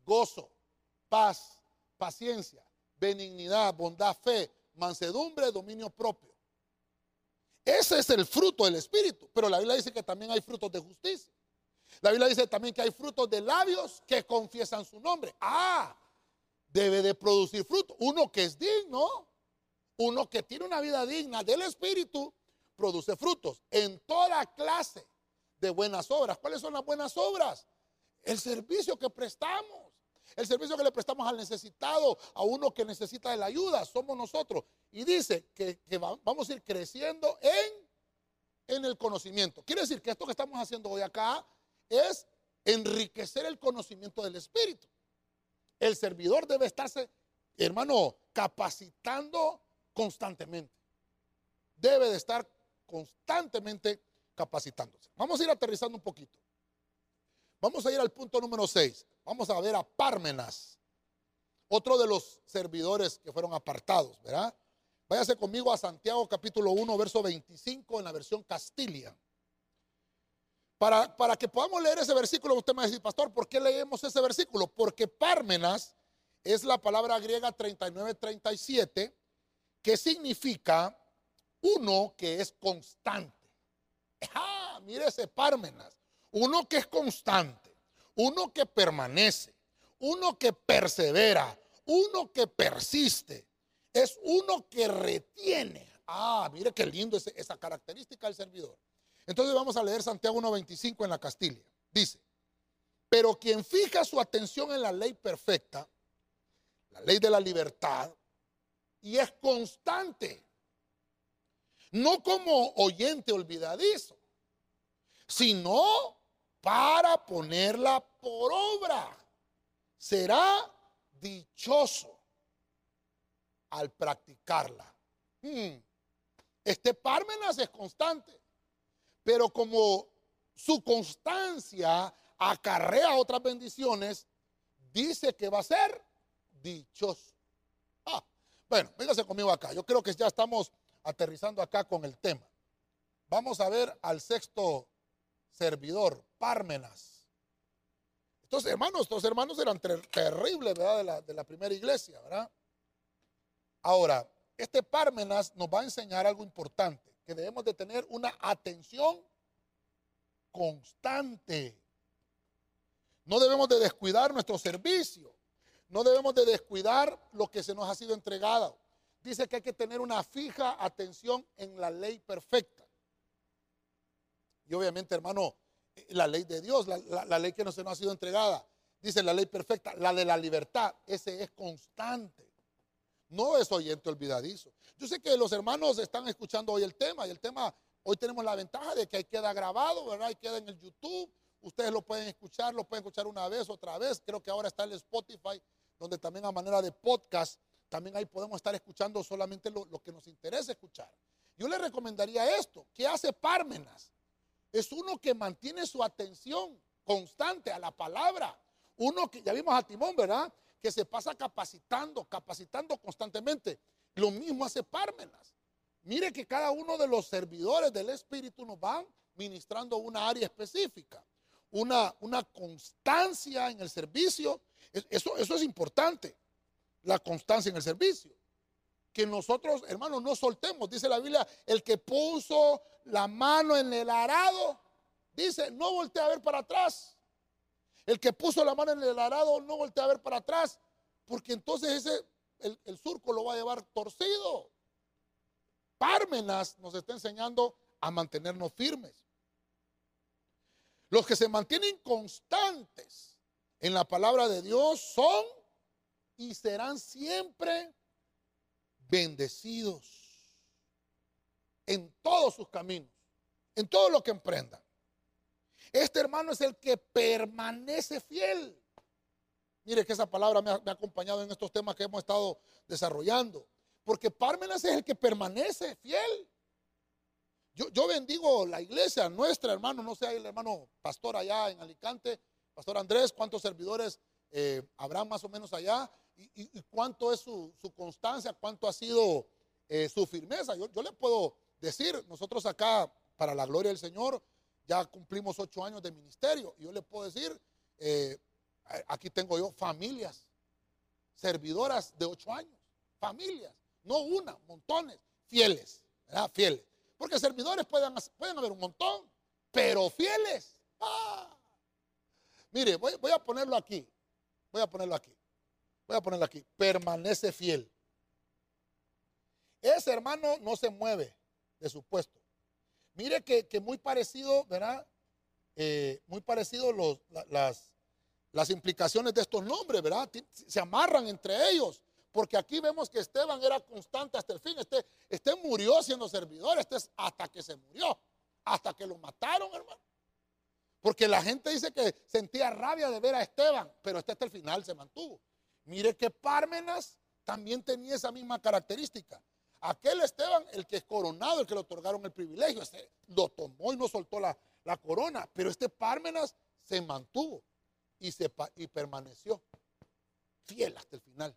gozo, paz, paciencia, benignidad, bondad, fe, mansedumbre, dominio propio. Ese es el fruto del Espíritu. Pero la Biblia dice que también hay frutos de justicia. La Biblia dice también que hay frutos de labios que confiesan su nombre. Ah, debe de producir fruto. Uno que es digno, uno que tiene una vida digna del Espíritu, produce frutos en toda clase de buenas obras. ¿Cuáles son las buenas obras? El servicio que prestamos. El servicio que le prestamos al necesitado, a uno que necesita de la ayuda, somos nosotros. Y dice que, vamos a ir creciendo en, en el conocimiento. Quiere decir que esto que estamos haciendo hoy acá es enriquecer el conocimiento del Espíritu. El servidor debe estarse, hermano, capacitando constantemente. Debe de estar constantemente capacitándose. Vamos a ir aterrizando un poquito. Vamos a ir al punto número 6. Vamos a ver a Pármenas, otro de los servidores que fueron apartados, ¿verdad? Váyase conmigo a Santiago capítulo 1, verso 25 en la versión Castilla. Para, para, que podamos leer ese versículo, usted me va a decir, pastor, ¿por qué leemos ese versículo? Porque Pármenas es la palabra griega 3937, que significa uno que es constante. Ah, mire ese Pármenas. Uno que es constante, uno que permanece, uno que persevera, uno que persiste, es uno que retiene. Ah, mire qué lindo es esa característica del servidor. Entonces vamos a leer Santiago 1.25 en la Castilla. Dice, pero quien fija su atención en la ley perfecta, la ley de la libertad, y es constante, no como oyente olvidadizo, sino para ponerla por obra. Será dichoso al practicarla. Hmm. Este Pármenas es constante, pero como su constancia acarrea otras bendiciones, dice que va a ser dichoso. Bueno, véngase conmigo acá. Yo creo que ya estamos aterrizando acá con el tema. Vamos a ver al sexto servidor, Pármenas. Estos hermanos, estos hermanos eran terribles, ¿verdad? De la, de la primera iglesia, ¿verdad? Ahora, este Pármenas nos va a enseñar algo importante, que debemos de tener una atención constante. No debemos de descuidar nuestro servicio. No debemos de descuidar lo que se nos ha sido entregado. Dice que hay que tener una fija atención en la ley perfecta. Y obviamente, hermano, la ley de Dios, la, ley que no se nos ha sido entregada. Dice la ley perfecta, la de la libertad, ese es constante. No es oyente olvidadizo. Yo sé que los hermanos están escuchando hoy el tema y el tema, hoy tenemos la ventaja de que ahí queda grabado, ¿verdad? Y queda en el YouTube. Ustedes lo pueden escuchar, lo pueden escuchar una vez, otra vez. Creo que ahora está el Spotify, donde también a manera de podcast, también ahí podemos estar escuchando solamente lo, que nos interesa escuchar. Yo le recomendaría esto. ¿Qué hace Pármenas? Es uno que mantiene su atención constante a la palabra. Uno que, ya vimos a Timón, ¿verdad? Que se pasa capacitando, capacitando constantemente. Lo mismo hace Pármenas. Mire que cada uno de los servidores del Espíritu nos van ministrando una área específica, una, una constancia en el servicio. Eso, eso es importante, la constancia en el servicio. Que nosotros, hermanos, no soltemos. Dice la Biblia, el que puso la mano en el arado, dice, no voltea a ver para atrás. El que puso la mano en el arado, no voltea a ver para atrás, porque entonces ese, el, el surco lo va a llevar torcido. Pármenas nos está enseñando a mantenernos firmes. Los que se mantienen constantes en la palabra de Dios son y serán siempre bendecidos en todos sus caminos, en todo lo que emprendan. Este hermano es el que permanece fiel. Mire que esa palabra me ha, acompañado en estos temas que hemos estado desarrollando. Porque Pármenas es el que permanece fiel. Yo, yo, bendigo la iglesia nuestra, hermano, no sé, el hermano pastor allá en Alicante, pastor Andrés, cuántos servidores eh, habrá más o menos allá y, cuánto es su, constancia, cuánto ha sido eh, su firmeza. Yo, le puedo decir, nosotros acá, para la gloria del Señor, ya cumplimos ocho años de ministerio yo le puedo decir, eh, aquí tengo yo familias, servidoras de ocho años, familias no una, montones, fieles, ¿verdad? Fieles. Porque servidores pueden, pueden haber un montón, pero fieles. Ah. Mire, voy, a ponerlo aquí. Voy a ponerlo aquí. Voy a ponerlo aquí. Permanece fiel. Ese hermano no se mueve de su puesto. Mire que, muy parecido, ¿verdad? Eh, muy parecido las implicaciones de estos nombres, ¿verdad? Se amarran entre ellos. Porque aquí vemos que Esteban era constante hasta el fin. Este, este murió siendo servidor. Este es hasta que se murió. Hasta que lo mataron, hermano. Porque la gente dice que sentía rabia de ver a Esteban. Pero este hasta el final se mantuvo. Mire que Pármenas también tenía esa misma característica. Aquel Esteban, el que es coronado, el que le otorgaron el privilegio, lo tomó y no soltó la, corona. Pero este Pármenas se mantuvo y permaneció fiel hasta el final.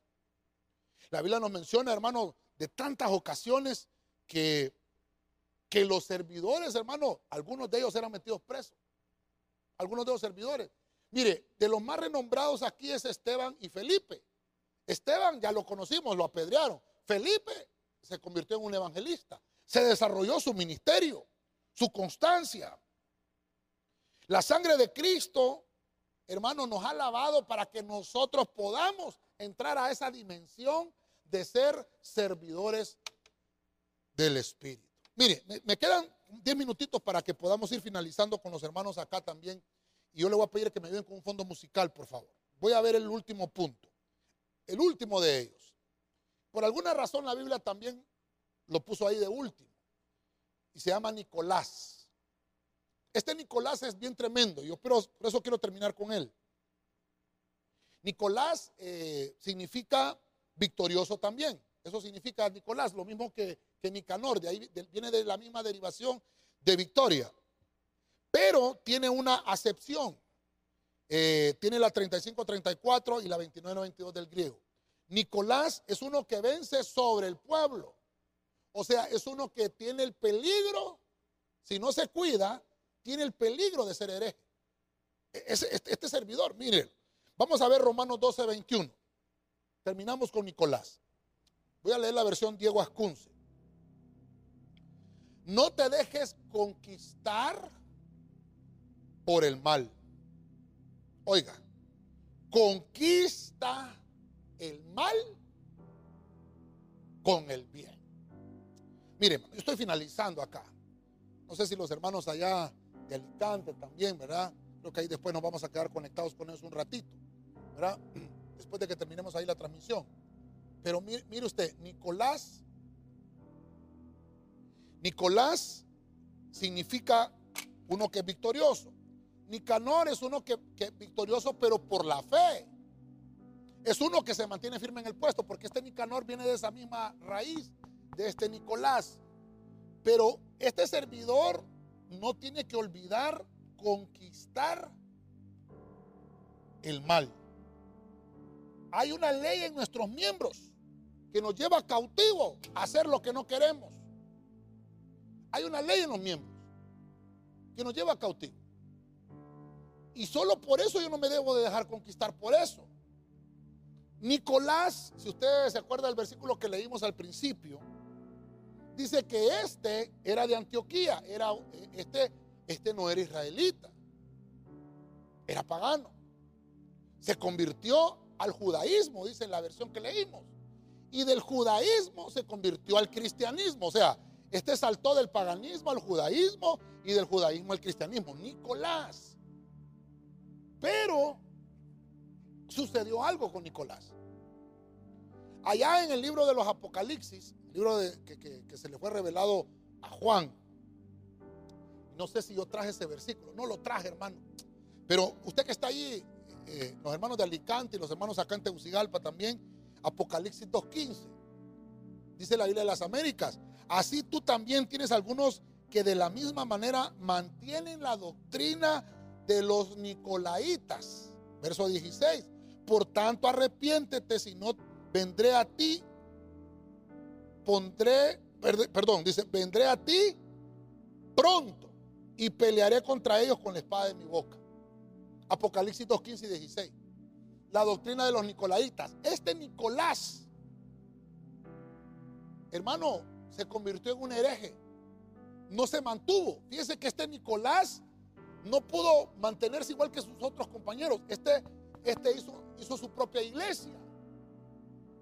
La Biblia nos menciona, hermano, de tantas ocasiones que, que los servidores, hermano, algunos de ellos eran metidos presos. Algunos de los servidores. Mire, de los más renombrados aquí es Esteban y Felipe. Esteban ya lo conocimos, lo apedrearon. Felipe se convirtió en un evangelista. Se desarrolló su ministerio, su constancia. La sangre de Cristo, hermano, nos ha lavado para que nosotros podamos entrar a esa dimensión de ser servidores del Espíritu. Mire, me, me quedan 10 minutitos para que podamos ir finalizando con los hermanos acá también. Y yo le voy a pedir que me ayuden con un fondo musical, por favor. Voy a ver el último punto. El último de ellos. Por alguna razón la Biblia también lo puso ahí de último. Y se llama Nicolás. Este Nicolás es bien tremendo. Yo pero, por eso quiero terminar con él. Nicolás eh, significa victorioso también. Eso significa Nicolás, lo mismo que, que Nicanor, de ahí viene de la misma derivación de victoria. Pero tiene una acepción. Eh, tiene la 35-34 y la 29-92 del griego. Nicolás es uno que vence sobre el pueblo. O sea, es uno que tiene el peligro, si no se cuida, tiene el peligro de ser hereje. Este, este servidor, miren, vamos a ver Romanos 12, 21. Terminamos con Nicolás. Voy a leer la versión Diego Ascunce. No te dejes conquistar por el mal. Oiga, conquista el mal con el bien. Miren, yo estoy finalizando acá. No sé si los hermanos allá de Alicante también, ¿verdad? Creo que ahí después nos vamos a quedar conectados con ellos un ratito, ¿verdad? después de que terminemos ahí la transmisión. Pero mire, mire usted, Nicolás, Nicolás significa uno que es victorioso. Nicanor es uno que, que victorioso, pero por la fe. Es uno que se mantiene firme en el puesto, porque este Nicanor viene de esa misma raíz, de este Nicolás. Pero este servidor no tiene que olvidar conquistar el mal. Hay una ley en nuestros miembros que nos lleva cautivo a hacer lo que no queremos. Hay una ley en los miembros que nos lleva cautivo. Y solo por eso yo no me debo de dejar conquistar por eso. Nicolás, si ustedes se acuerdan del versículo que leímos al principio, dice que este era de Antioquía, era, este, este no era israelita, era pagano. Se convirtió al judaísmo, dice la versión que leímos. Y del judaísmo se convirtió al cristianismo. O sea, este saltó del paganismo al judaísmo y del judaísmo al cristianismo. Nicolás. Pero sucedió algo con Nicolás. Allá en el libro de los Apocalipsis, el libro que, se le fue revelado a Juan, no sé si yo traje ese versículo, no lo traje, hermano. Pero usted que está ahí, eh, los hermanos de Alicante y los hermanos acá en Tegucigalpa también, Apocalipsis 2.15, dice la Biblia de las Américas. Así tú también tienes algunos que de la misma manera mantienen la doctrina de los Nicolaitas. Verso 16. Por tanto, arrepiéntete, si no vendré a ti, pondré, perdón, dice, vendré a ti pronto y pelearé contra ellos con la espada de mi boca. Apocalipsis 2, 15 y 16. La doctrina de los Nicolaitas. Este Nicolás, hermano, se convirtió en un hereje. No se mantuvo. Fíjese que este Nicolás no pudo mantenerse igual que sus otros compañeros. Este, este hizo, hizo su propia iglesia.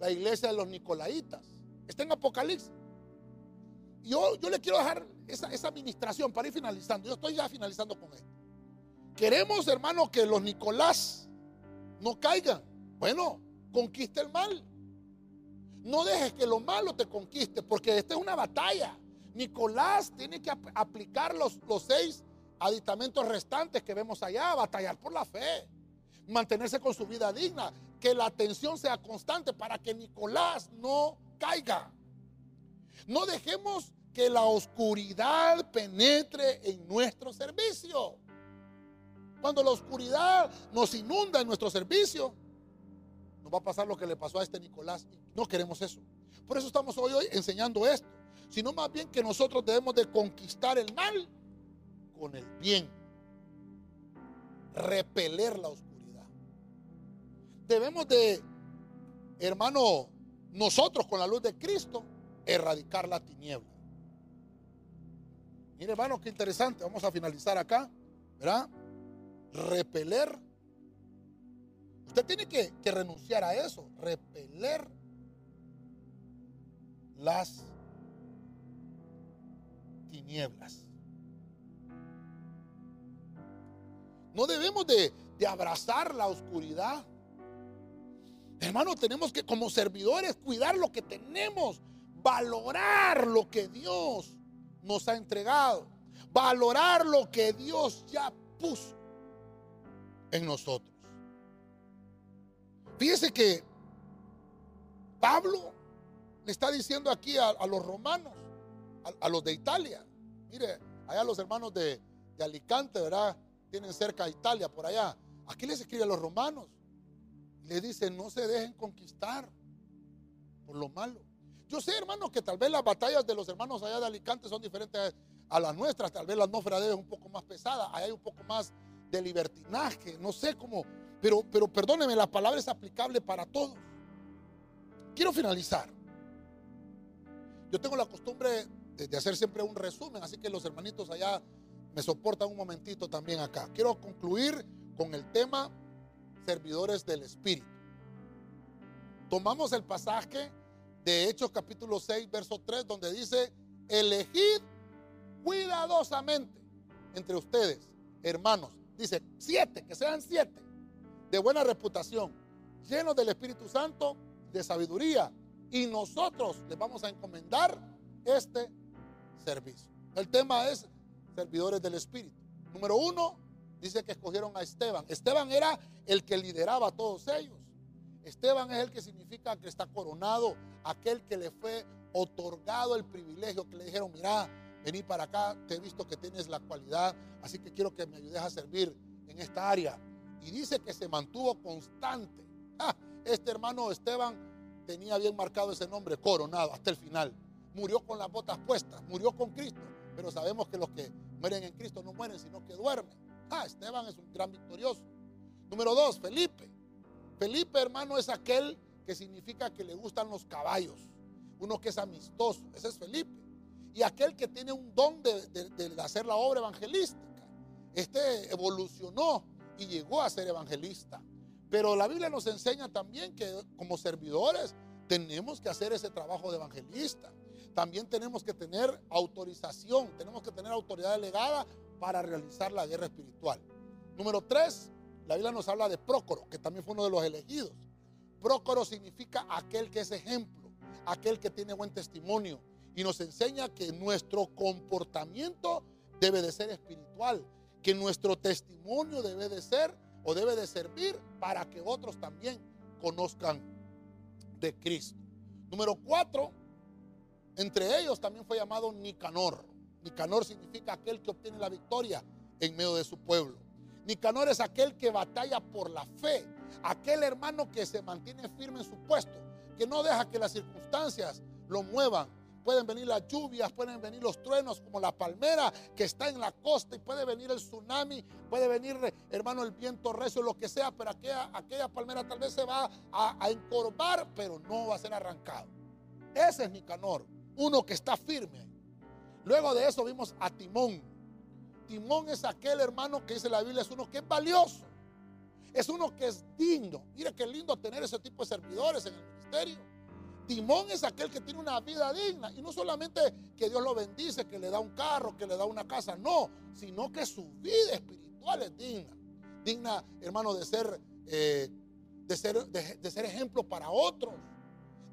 La iglesia de los Nicolaitas. Está en Apocalipsis. Yo, yo le quiero dejar esa, esa administración para ir finalizando. Yo estoy ya finalizando con esto. Queremos, hermano, que los Nicolás no caigan. Bueno, conquiste el mal. No dejes que lo malo te conquiste, porque esta es una batalla. Nicolás tiene que aplicar los, los seis aditamentos restantes que vemos allá, batallar por la fe, mantenerse con su vida digna, que la atención sea constante para que Nicolás no caiga. No dejemos que la oscuridad penetre en nuestro servicio. Cuando la oscuridad nos inunda en nuestro servicio, va a pasar lo que le pasó a este Nicolás. No queremos eso. Por eso estamos hoy, hoy enseñando esto. Sino más bien que nosotros debemos de conquistar el mal con el bien. Repeler la oscuridad. Debemos de, hermano, nosotros con la luz de Cristo, erradicar la tiniebla. Mire, hermano, qué interesante. Vamos a finalizar acá, ¿verdad? repeler. Usted tiene que, renunciar a eso, repeler las tinieblas. No debemos de, de, abrazar la oscuridad. Hermano, tenemos que como servidores cuidar lo que tenemos, valorar lo que Dios nos ha entregado, valorar lo que Dios ya puso en nosotros. Fíjese que Pablo le está diciendo aquí a, los romanos, a, los de Italia, mire, allá los hermanos de, de Alicante, ¿verdad? Tienen cerca Italia, por allá. Aquí les escribe a los romanos. Y les dice, no se dejen conquistar por lo malo. Yo sé, hermano, que tal vez las batallas de los hermanos allá de Alicante son diferentes a las nuestras. Tal vez la atmósfera es un poco más pesada. Allá hay un poco más de libertinaje, no sé cómo, pero, pero perdóneme, la palabra es aplicable para todos. Quiero finalizar. Yo tengo la costumbre de, hacer siempre un resumen, así que los hermanitos allá me soportan un momentito también acá. Quiero concluir con el tema servidores del Espíritu. Tomamos el pasaje de Hechos capítulo 6, verso 3, donde dice, elegid cuidadosamente entre ustedes, hermanos, Dice, siete, que sean siete, de buena reputación, llenos del Espíritu Santo, de sabiduría. Y nosotros les vamos a encomendar este servicio. El tema es servidores del Espíritu. Número uno, dice que escogieron a Esteban. Esteban era el que lideraba a todos ellos. Esteban es el que significa que está coronado, aquel que le fue otorgado el privilegio, que le dijeron, mira, vení para acá, te he visto que tienes la cualidad, así que quiero que me ayudes a servir en esta área. Y dice que se mantuvo constante. Ah, este hermano Esteban tenía bien marcado ese nombre, coronado, hasta el final. Murió con las botas puestas, murió con Cristo. Pero sabemos que los que mueren en Cristo no mueren, sino que duermen. Ah, Esteban es un gran victorioso. Número dos, Felipe. Felipe, hermano, es aquel que significa que le gustan los caballos. Uno que es amistoso. Ese es Felipe. Y aquel que tiene un don de, de hacer la obra evangelística. Este evolucionó y llegó a ser evangelista. Pero la Biblia nos enseña también que como servidores tenemos que hacer ese trabajo de evangelista. También tenemos que tener autorización, tenemos que tener autoridad delegada para realizar la guerra espiritual. Número tres, la Biblia nos habla de Prócoro, que también fue uno de los elegidos. Prócoro significa aquel que es ejemplo, aquel que tiene buen testimonio. Y nos enseña que nuestro comportamiento debe de ser espiritual, que nuestro testimonio debe de ser o debe de servir para que otros también conozcan de Cristo. Número cuatro, entre ellos también fue llamado Nicanor. Nicanor significa aquel que obtiene la victoria en medio de su pueblo. Nicanor es aquel que batalla por la fe, aquel hermano que se mantiene firme en su puesto, que no deja que las circunstancias lo muevan. Pueden venir las lluvias, pueden venir los truenos como la palmera que está en la costa y puede venir el tsunami, puede venir, hermano, el viento recio, lo que sea, pero aquella, aquella palmera tal vez se va a, a encorvar, pero no va a ser arrancado. Ese es Nicanor, uno que está firme Luego de eso vimos a Timón. Timón es aquel hermano que dice la Biblia, es uno que es valioso. Es uno que es digno. Mira qué lindo tener ese tipo de servidores en el ministerio. Timón es aquel que tiene una vida digna. Y no solamente que Dios lo bendice, que le da un carro, que le da una casa. No, sino que su vida espiritual es digna. Digna, hermano, de ser, eh, de ser, de ser ejemplo para otros.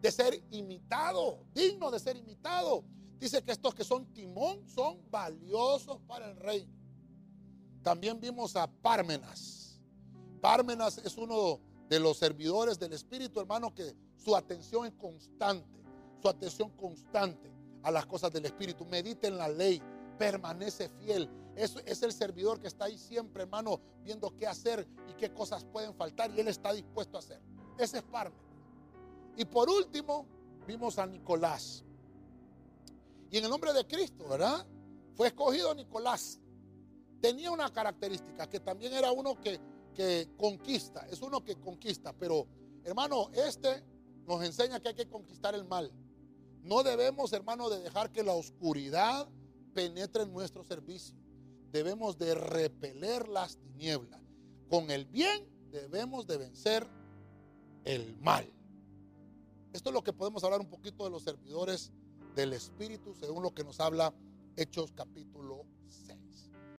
De ser imitado. Digno de ser imitado. Dice que estos que son timón son valiosos para el rey. También vimos a Pármenas. Pármenas es uno de los servidores del Espíritu, hermano, que su atención es constante. Su atención constante a las cosas del Espíritu. Medita en la ley. Permanece fiel. Es, es el servidor que está ahí siempre, hermano, viendo qué hacer y qué cosas pueden faltar. Y él está dispuesto a hacer. Ese es Pármenas. Y por último, vimos a Nicolás. Y en el nombre de Cristo, ¿verdad? Fue escogido Nicolás. Tenía una característica que también era uno que, que conquista, es uno que conquista, pero hermano, este nos enseña que hay que conquistar el mal. No debemos, hermano, de dejar que la oscuridad penetre en nuestro servicio. Debemos de repeler las tinieblas. Con el bien debemos de vencer el mal. Esto es lo que podemos hablar un poquito de los servidores del Espíritu, según lo que nos habla Hechos capítulo